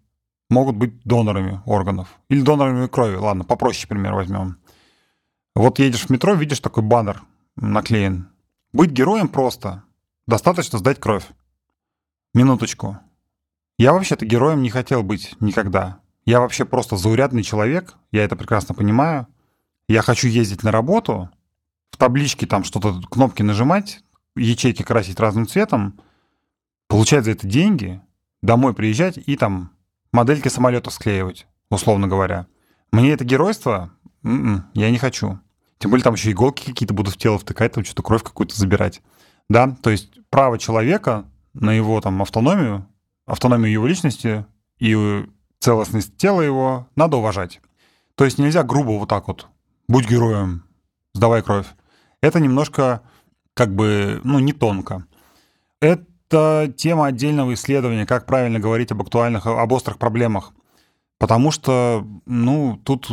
могут быть донорами органов. Или донорами крови. Ладно, попроще пример возьмем. Вот едешь в метро, видишь такой баннер наклеен. Быть героем просто. Достаточно сдать кровь. Минуточку. Я вообще-то героем не хотел быть никогда. Я вообще просто заурядный человек, я это прекрасно понимаю я хочу ездить на работу, в табличке там что-то, кнопки нажимать, ячейки красить разным цветом, получать за это деньги, домой приезжать и там модельки самолетов склеивать, условно говоря. Мне это геройство, м-м, я не хочу. Тем более там еще иголки какие-то будут в тело втыкать, там что-то кровь какую-то забирать. Да, то есть право человека на его там автономию, автономию его личности и целостность тела его надо уважать. То есть нельзя грубо вот так вот будь героем, сдавай кровь. Это немножко как бы, ну, не тонко. Это тема отдельного исследования, как правильно говорить об актуальных, об острых проблемах. Потому что, ну, тут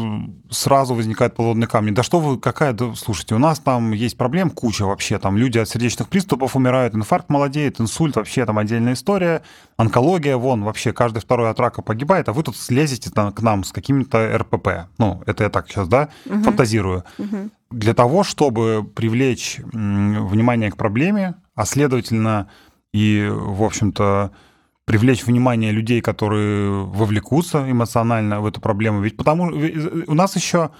сразу возникает подводный камень. Да что вы, какая, да, слушайте, у нас там есть проблем куча вообще. Там люди от сердечных приступов умирают, инфаркт молодеет, инсульт вообще там отдельная история. Онкология, вон, вообще каждый второй от рака погибает, а вы тут слезете к нам с какими-то РПП. Ну, это я так сейчас, да, угу. фантазирую. Угу. Для того, чтобы привлечь внимание к проблеме, а следовательно и, в общем-то, привлечь внимание людей, которые вовлекутся эмоционально в эту проблему. Ведь потому у нас еще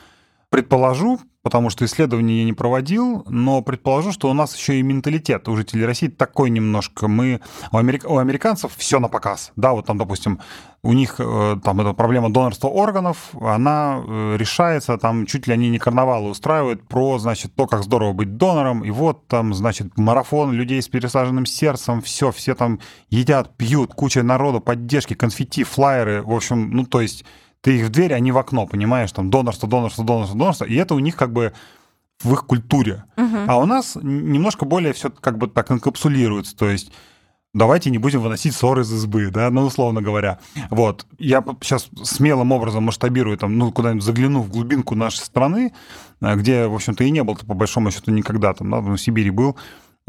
предположу, потому что исследований я не проводил, но предположу, что у нас еще и менталитет у жителей России такой немножко. Мы у, америк... у американцев все на показ. Да, вот там, допустим, у них э, там эта проблема донорства органов, она э, решается, там чуть ли они не карнавалы устраивают про, значит, то, как здорово быть донором, и вот там, значит, марафон людей с пересаженным сердцем, все, все там едят, пьют, куча народа, поддержки, конфетти, флайеры, в общем, ну, то есть ты их в дверь, они в окно, понимаешь, там донорство, донорство, донорство, донорство, и это у них как бы в их культуре. Угу. А у нас немножко более все как бы так инкапсулируется, то есть давайте не будем выносить ссоры из избы, да, ну, условно говоря. Вот. Я сейчас смелым образом масштабирую, там, ну, куда-нибудь загляну в глубинку нашей страны, э, где, в общем-то, и не был по большому счету никогда, там, да, в Сибири был,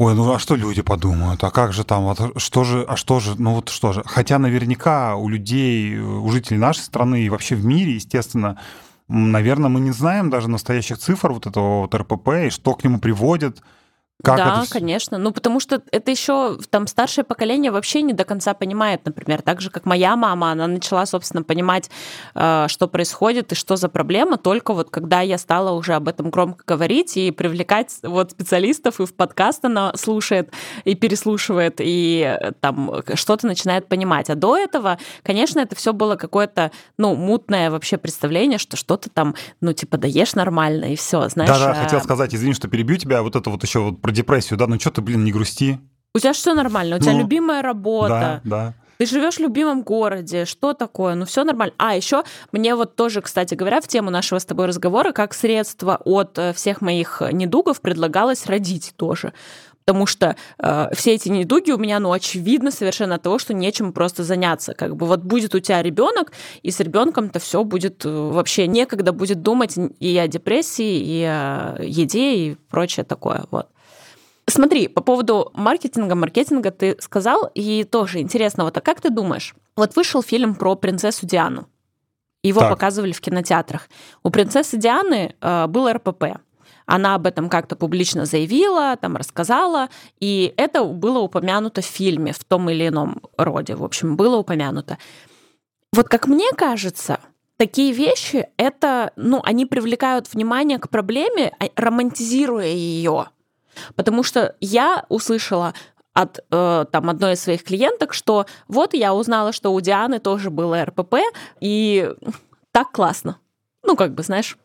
Ой, ну а что люди подумают? А как же там? Вот, что же? А что же? Ну вот что же? Хотя наверняка у людей, у жителей нашей страны и вообще в мире, естественно, наверное, мы не знаем даже настоящих цифр вот этого вот РПП и что к нему приводит. Как да, это... конечно. Ну, потому что это еще там старшее поколение вообще не до конца понимает, например, так же, как моя мама, она начала, собственно, понимать, э, что происходит и что за проблема, только вот когда я стала уже об этом громко говорить и привлекать вот специалистов, и в подкаст она слушает и переслушивает, и э, там что-то начинает понимать. А до этого, конечно, это все было какое-то, ну, мутное вообще представление, что что-то там, ну, типа, даешь нормально, и все, знаешь. Да-да, а... хотел сказать, извини, что перебью тебя, вот это вот еще вот про депрессию, да, ну что ты, блин, не грусти. У тебя все нормально, у ну, тебя любимая работа. Да, да. Ты живешь в любимом городе, что такое? Ну, все нормально. А, еще мне вот тоже, кстати говоря, в тему нашего с тобой разговора, как средство от э, всех моих недугов предлагалось родить тоже потому что э, все эти недуги у меня, ну, очевидно совершенно от того, что нечем просто заняться. Как бы вот будет у тебя ребенок, и с ребенком-то все будет э, вообще некогда будет думать и о депрессии, и о еде, и прочее такое. Вот. Смотри, по поводу маркетинга, маркетинга ты сказал, и тоже интересно, вот а как ты думаешь? Вот вышел фильм про принцессу Диану. Его так. показывали в кинотеатрах. У принцессы Дианы э, был РПП. Она об этом как-то публично заявила, там рассказала, и это было упомянуто в фильме в том или ином роде. В общем, было упомянуто. Вот как мне кажется, такие вещи, это, ну, они привлекают внимание к проблеме, а, романтизируя ее. Потому что я услышала от э, там одной из своих клиенток, что вот я узнала, что у Дианы тоже было РПП, и так классно. Ну, как бы, знаешь,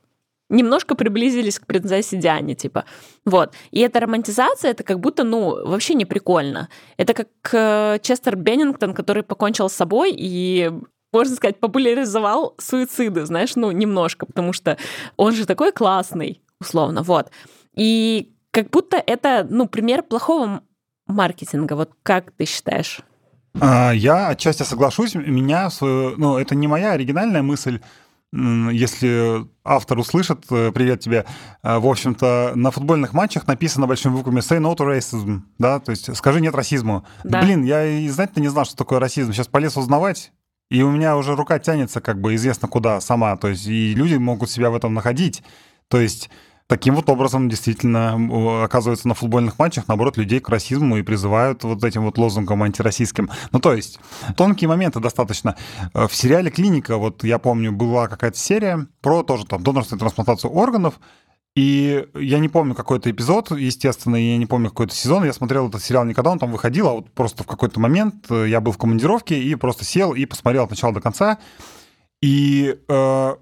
немножко приблизились к принцессе Диане, типа. Вот. И эта романтизация, это как будто, ну, вообще не прикольно. Это как э, Честер Беннингтон, который покончил с собой и можно сказать, популяризовал суициды, знаешь, ну, немножко, потому что он же такой классный, условно, вот. И как будто это, ну, пример плохого маркетинга. Вот как ты считаешь? А, я отчасти соглашусь. Меня, ну, это не моя оригинальная мысль, если автор услышит, э, привет тебе, э, в общем-то, на футбольных матчах написано большими буквами «Say no to racism», да, то есть «Скажи нет расизму». Да. Блин, я и знать-то не знал, что такое расизм. Сейчас полез узнавать, и у меня уже рука тянется как бы известно куда сама, то есть и люди могут себя в этом находить. То есть таким вот образом действительно оказывается на футбольных матчах, наоборот, людей к расизму и призывают вот этим вот лозунгом антироссийским. Ну, то есть, тонкие моменты достаточно. Э, в сериале «Клиника», вот я помню, была какая-то серия про тоже там донорство трансплантацию органов, и я не помню какой-то эпизод, естественно, я не помню какой-то сезон. Я смотрел этот сериал не когда он там выходил, а вот просто в какой-то момент э, я был в командировке и просто сел и посмотрел от начала до конца. И э,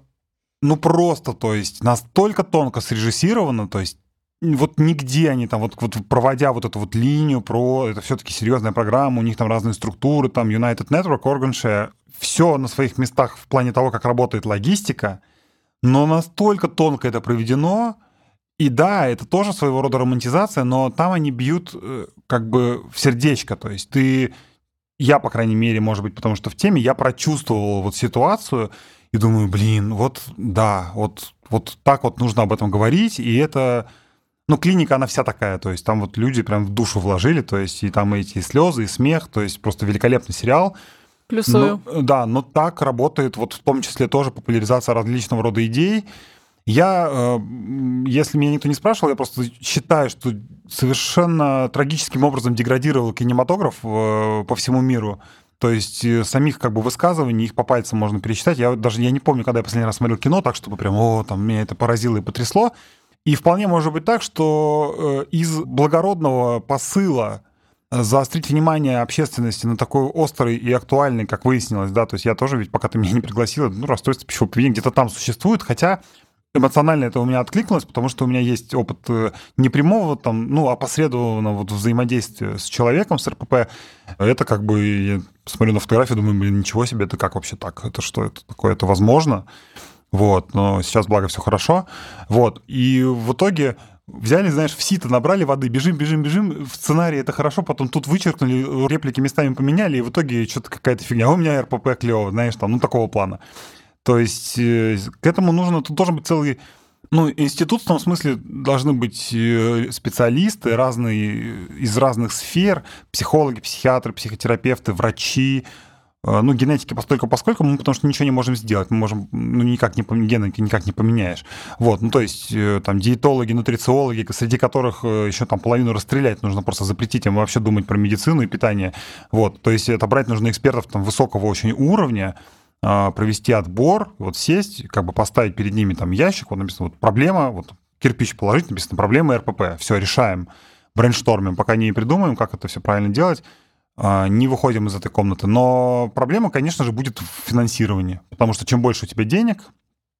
ну просто, то есть настолько тонко срежиссировано, то есть вот нигде они там, вот, вот проводя вот эту вот линию про, это все-таки серьезная программа, у них там разные структуры, там United Network, Organshare, все на своих местах в плане того, как работает логистика, но настолько тонко это проведено, и да, это тоже своего рода романтизация, но там они бьют э, как бы в сердечко, то есть ты, я, по крайней мере, может быть, потому что в теме, я прочувствовал вот ситуацию, и думаю, блин, вот да, вот, вот так вот нужно об этом говорить, и это... Ну, клиника, она вся такая, то есть там вот люди прям в душу вложили, то есть и там эти слезы, и смех, то есть просто великолепный сериал. Плюсую. Но, да, но так работает вот в том числе тоже популяризация различного рода идей. Я, э, если меня никто не спрашивал, я просто считаю, что совершенно трагическим образом деградировал кинематограф э, по всему миру. То есть э, самих как бы высказываний, их по пальцам можно пересчитать. Я даже я не помню, когда я последний раз смотрел кино, так чтобы прям, о, там меня это поразило и потрясло. И вполне может быть так, что э, из благородного посыла э, заострить внимание общественности на такой острый и актуальный, как выяснилось, да, то есть я тоже, ведь пока ты меня не пригласила, ну, расстройство пищевого поведения где-то там существует, хотя эмоционально это у меня откликнулось, потому что у меня есть опыт непрямого, там, ну, опосредованного вот взаимодействия с человеком, с РПП. Это как бы смотрю на фотографию, думаю, блин, ничего себе, это как вообще так? Это что это такое? Это возможно? Вот, но сейчас, благо, все хорошо. Вот, и в итоге взяли, знаешь, в сито набрали воды, бежим, бежим, бежим, в сценарии это хорошо, потом тут вычеркнули, реплики местами поменяли, и в итоге что-то какая-то фигня. А у меня РПП клево, знаешь, там, ну, такого плана. То есть э, к этому нужно, тут должен быть целый ну, институт в том смысле должны быть э, специалисты разные, из разных сфер, психологи, психиатры, психотерапевты, врачи, э, ну, генетики постольку поскольку мы потому что ничего не можем сделать, мы можем, ну, никак не, генетики никак не поменяешь. Вот, ну, то есть, э, там, диетологи, нутрициологи, среди которых еще там половину расстрелять нужно просто запретить им вообще думать про медицину и питание. Вот, то есть, это брать нужно экспертов там высокого очень уровня, а, провести отбор, вот сесть, как бы поставить перед ними там ящик, вот написано вот проблема, вот кирпич положить, написано проблема РПП, все, решаем, брейнштормим, пока не придумаем, как это все правильно делать, а, не выходим из этой комнаты. Но проблема, конечно же, будет в финансировании, потому что чем больше у тебя денег,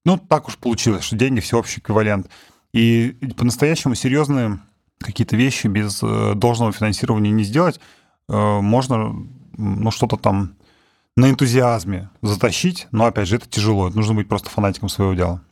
ну, так уж получилось, что деньги всеобщий эквивалент. И по-настоящему серьезные какие-то вещи без э, должного финансирования не сделать, э, можно ну, что-то там на энтузиазме затащить, но, опять же, это тяжело. Нужно быть просто фанатиком своего дела.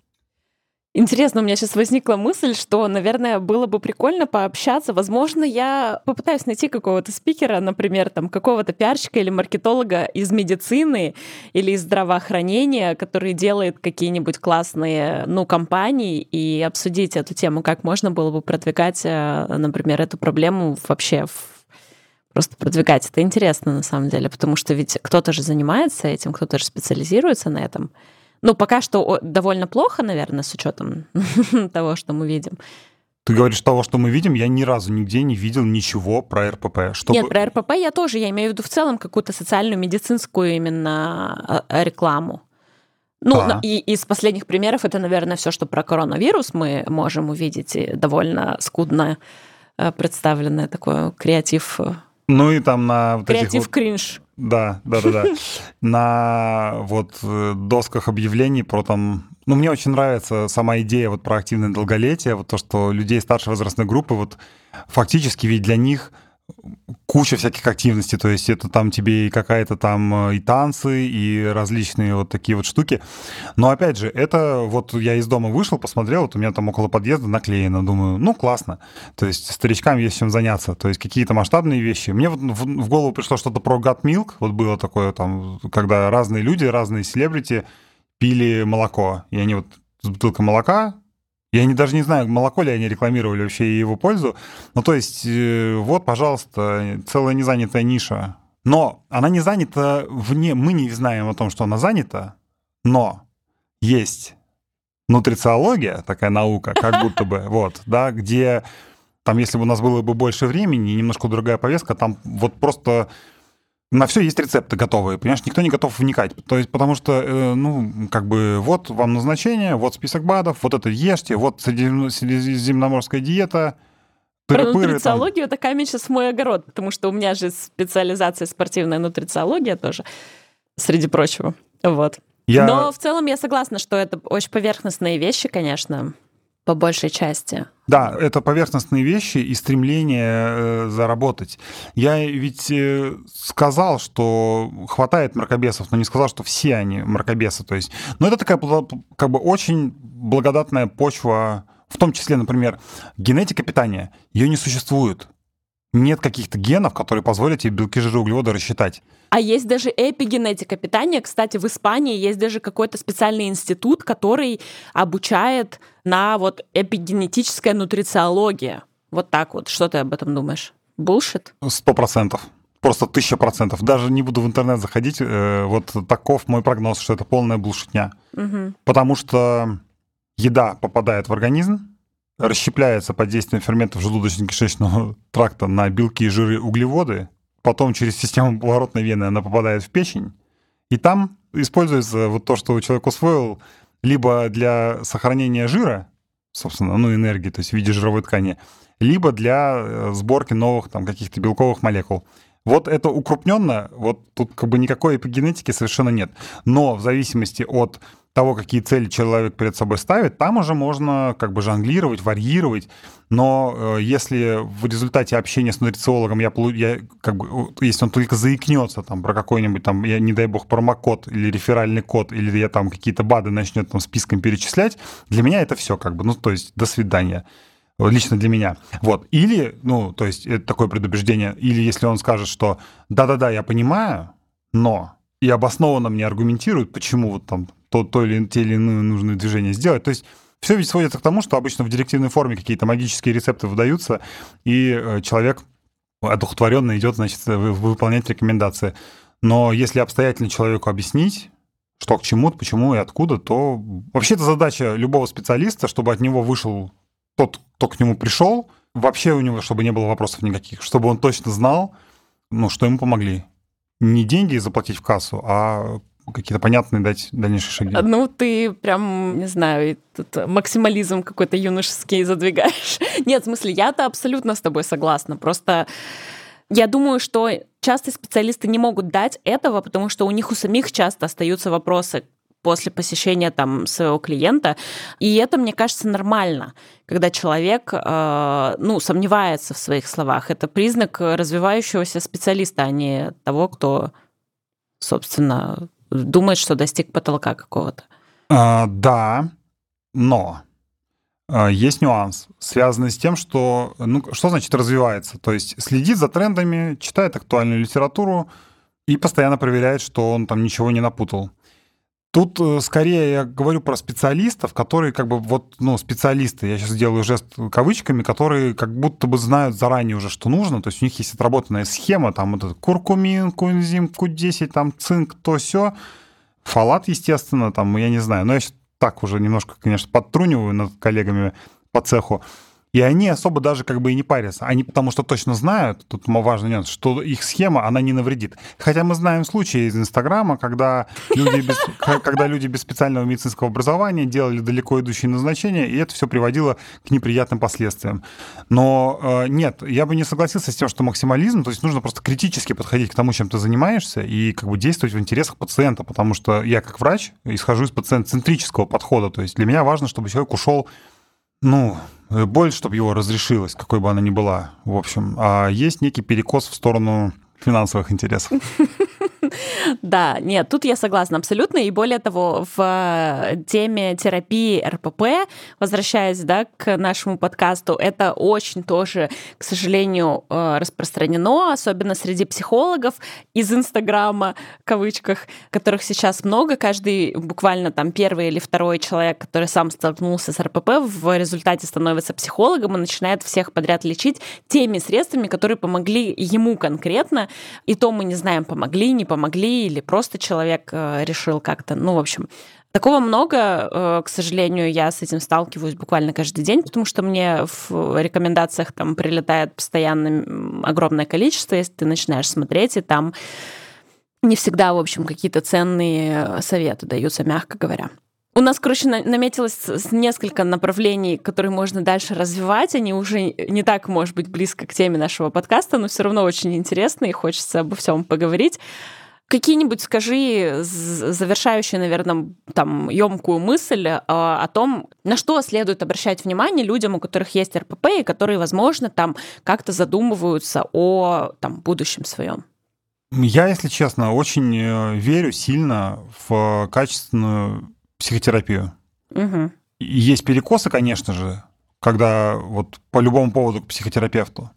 Интересно, у меня сейчас возникла мысль, что, наверное, было бы прикольно пообщаться. Возможно, я попытаюсь найти какого-то спикера, например, там какого-то пиарщика или маркетолога из медицины или из здравоохранения, который делает какие-нибудь классные, ну, компании, и обсудить эту тему, как можно было бы продвигать, э, например, эту проблему вообще в просто продвигать. Это интересно на самом деле, потому что ведь кто-то же занимается этим, кто-то же специализируется на этом. Ну, пока что довольно плохо, наверное, с учетом того, что мы видим. Ты говоришь того, что мы видим, я ни разу нигде не видел ничего про РПП. Чтобы... Нет, про РПП я тоже, я имею в виду в целом какую-то социальную, медицинскую именно а, рекламу. Ну, а. и из последних примеров это, наверное, все, что про коронавирус мы можем увидеть, и довольно скудно э, представленное такое креатив. Ну и там на вот креатив вот... кринж. Да, да, да, да. На вот э, досках объявлений про там... Ну, мне очень нравится сама идея вот про активное долголетие, вот то, что людей старшей возрастной группы вот фактически ведь для них куча всяких активностей, то есть это там тебе и какая-то там э, и танцы, и различные вот такие вот штуки. Но опять же, это вот я из дома вышел, посмотрел, вот у меня там около подъезда наклеено, думаю, ну классно, то есть старичкам есть чем заняться, то есть какие-то масштабные вещи. Мне вот в, в голову пришло что-то про God Milk, вот было такое там, когда разные люди, разные селебрити пили молоко, и они вот с бутылкой молока я не, даже не знаю, молоко ли они рекламировали вообще и его пользу. Ну, то есть, э, вот, пожалуйста, целая незанятая ниша. Но она не занята вне... Мы не знаем о том, что она занята, но есть нутрициология, такая наука, как будто бы, вот, да, где там, если бы у нас было бы больше времени немножко другая повестка, там вот просто на все есть рецепты готовые, понимаешь, никто не готов вникать, то есть потому что, э, ну, как бы, вот вам назначение, вот список БАДов, вот это ешьте, вот средиземноморская диета, про нутрициологию там. камень сейчас мой огород, потому что у меня же специализация спортивная нутрициология тоже, среди прочего. Вот. Я... Но в целом я согласна, что это очень поверхностные вещи, конечно по большей части. Да, это поверхностные вещи и стремление э, заработать. Я ведь э, сказал, что хватает мракобесов, но не сказал, что все они мракобесы. То есть, но это такая как бы очень благодатная почва, в том числе, например, генетика питания. Ее не существует нет каких-то генов, которые позволят тебе белки, жиры, углеводы рассчитать. А есть даже эпигенетика питания. Кстати, в Испании есть даже какой-то специальный институт, который обучает на вот эпигенетическая нутрициология. Вот так вот. Что ты об этом думаешь? Булшит? Сто процентов. Просто тысяча процентов. Даже не буду в интернет заходить. Э, вот таков мой прогноз, что это полная булшитня. Угу. Потому что еда попадает в организм, расщепляется под действием ферментов желудочно-кишечного тракта на белки, жиры, углеводы, потом через систему поворотной вены она попадает в печень, и там используется вот то, что человек усвоил, либо для сохранения жира, собственно, ну, энергии, то есть в виде жировой ткани, либо для э, сборки новых там каких-то белковых молекул. Вот это укрупненно, вот тут как бы никакой эпигенетики совершенно нет. Но в зависимости от того, какие цели человек перед собой ставит, там уже можно как бы жонглировать, варьировать. Но э, если в результате общения с нутрициологом я, я как бы, если он только заикнется там про какой-нибудь там, я, не дай бог, промокод или реферальный код, или я там какие-то БАДы начнет там списком перечислять, для меня это все как бы, ну, то есть до свидания лично для меня. Вот. Или, ну, то есть это такое предубеждение, или если он скажет, что да-да-да, я понимаю, но и обоснованно мне аргументируют, почему вот там то, то или те или иные нужные движения сделать. То есть все ведь сводится к тому, что обычно в директивной форме какие-то магические рецепты выдаются, и э, человек одухотворенно идет, значит, выполнять рекомендации. Но если обстоятельно человеку объяснить, что к чему, почему и откуда, то вообще это задача любого специалиста, чтобы от него вышел тот, кто к нему пришел, вообще у него, чтобы не было вопросов никаких, чтобы он точно знал, ну, что ему помогли. Не деньги заплатить в кассу, а какие-то понятные дать дальнейшие шаги? Ну, ты прям, не знаю, тут максимализм какой-то юношеский задвигаешь. Нет, в смысле, я-то абсолютно с тобой согласна. Просто я думаю, что часто специалисты не могут дать этого, потому что у них у самих часто остаются вопросы после посещения там своего клиента. И это, мне кажется, нормально, когда человек э, ну, сомневается в своих словах. Это признак развивающегося специалиста, а не того, кто, собственно, думает, что достиг потолка какого-то. А, да, но А, есть нюанс, связанный с тем, что, ну, что значит развивается? То есть следит за трендами, читает актуальную литературу и постоянно проверяет, что он там ничего не напутал. Тут э, скорее я говорю про специалистов, которые как бы вот, ну, специалисты, я сейчас делаю жест кавычками, которые как будто бы знают заранее уже, что нужно, то есть у них есть отработанная схема, там вот этот куркумин, кунзим, Q10, там цинк, то все, фалат, естественно, там, я не знаю, но я так уже немножко, конечно, подтруниваю над коллегами по цеху, и они особо даже как бы и не парятся. Они потому что точно знают, тут важный нюанс, что их схема, она не навредит. Хотя мы знаем случаи из Инстаграма, когда люди без, когда люди без специального медицинского образования делали далеко идущие назначения, и это все приводило к неприятным последствиям. Но э, нет, я бы не согласился с тем, что максимализм, то есть нужно просто критически подходить к тому, чем ты занимаешься, и как бы действовать в интересах пациента, потому что я как врач исхожу из пациент-центрического подхода, то есть для меня важно, чтобы человек ушел ну, боль, чтобы его разрешилась, какой бы она ни была, в общем. А есть некий перекос в сторону финансовых интересов. Да, нет, тут я согласна абсолютно. И более того, в теме терапии РПП, возвращаясь да, к нашему подкасту, это очень тоже, к сожалению, э, распространено, особенно среди психологов из Инстаграма, в кавычках, которых сейчас много. Каждый буквально там первый или второй человек, который сам столкнулся с РПП, в результате становится психологом и начинает всех подряд лечить теми средствами, которые помогли ему конкретно. И то мы не знаем, помогли, не помогли, или просто человек э, решил как-то, ну, в общем, Такого много, э, к сожалению, я с этим сталкиваюсь буквально каждый день, потому что мне в рекомендациях там прилетает постоянно огромное количество, если ты начинаешь смотреть, и там не всегда, в общем, какие-то ценные советы даются, мягко говоря. У нас, короче, наметилось несколько направлений, которые можно дальше развивать. Они уже не так, может быть, близко к теме нашего подкаста, но все равно очень интересно, и хочется обо всем поговорить. Какие-нибудь, скажи, завершающие, наверное, там, емкую мысль а, о том, на что следует обращать внимание людям, у которых есть РПП, и которые, возможно, там как-то задумываются о там, будущем своем. Я, если честно, очень э, верю сильно в качественную психотерапию. Угу. Есть перекосы, конечно же, когда вот по любому поводу к психотерапевту.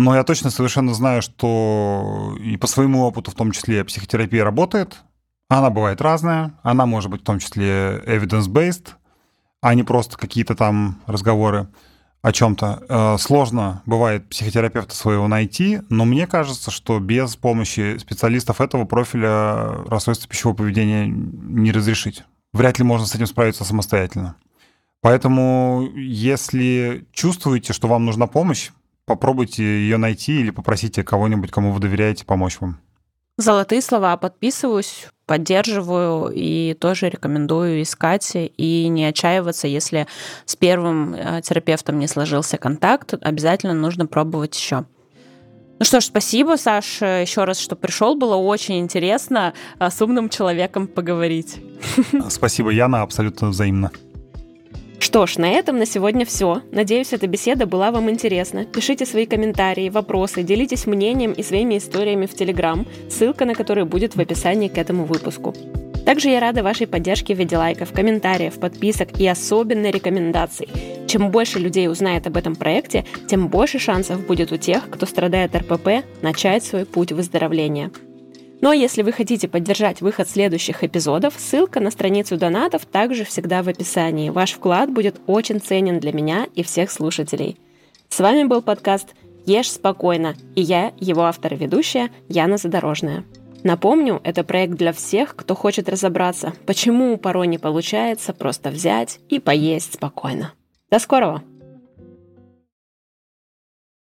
Но я точно совершенно знаю, что и по своему опыту в том числе психотерапия работает. Она бывает разная. Она может быть в том числе evidence-based, а не просто какие-то там разговоры о чем-то. Э, сложно бывает психотерапевта своего найти, но мне кажется, что без помощи специалистов этого профиля расстройства пищевого поведения не разрешить вряд ли можно с этим справиться самостоятельно. Поэтому, если чувствуете, что вам нужна помощь, попробуйте ее найти или попросите кого-нибудь, кому вы доверяете, помочь вам. Золотые слова. Подписываюсь, поддерживаю и тоже рекомендую искать и не отчаиваться, если с первым э, терапевтом не сложился контакт, обязательно нужно пробовать еще. Ну что ж, спасибо, Саш, еще раз, что пришел. Было очень интересно а, с умным человеком поговорить. Спасибо, Яна, абсолютно взаимно. Что ж, на этом на сегодня все. Надеюсь, эта беседа была вам интересна. Пишите свои комментарии, вопросы, делитесь мнением и своими историями в Телеграм, ссылка на который будет в описании к этому выпуску. Также я рада вашей поддержке в виде лайков, комментариев, подписок и особенной рекомендаций. Чем больше людей узнает об этом проекте, тем больше шансов будет у тех, кто страдает РПП, начать свой путь выздоровления. Ну а если вы хотите поддержать выход следующих эпизодов, ссылка на страницу донатов также всегда в описании. Ваш вклад будет очень ценен для меня и всех слушателей. С вами был подкаст «Ешь спокойно» и я, его автор и ведущая, Яна Задорожная. Напомню, это проект для всех, кто хочет разобраться, почему порой не получается просто взять и поесть спокойно. До скорого!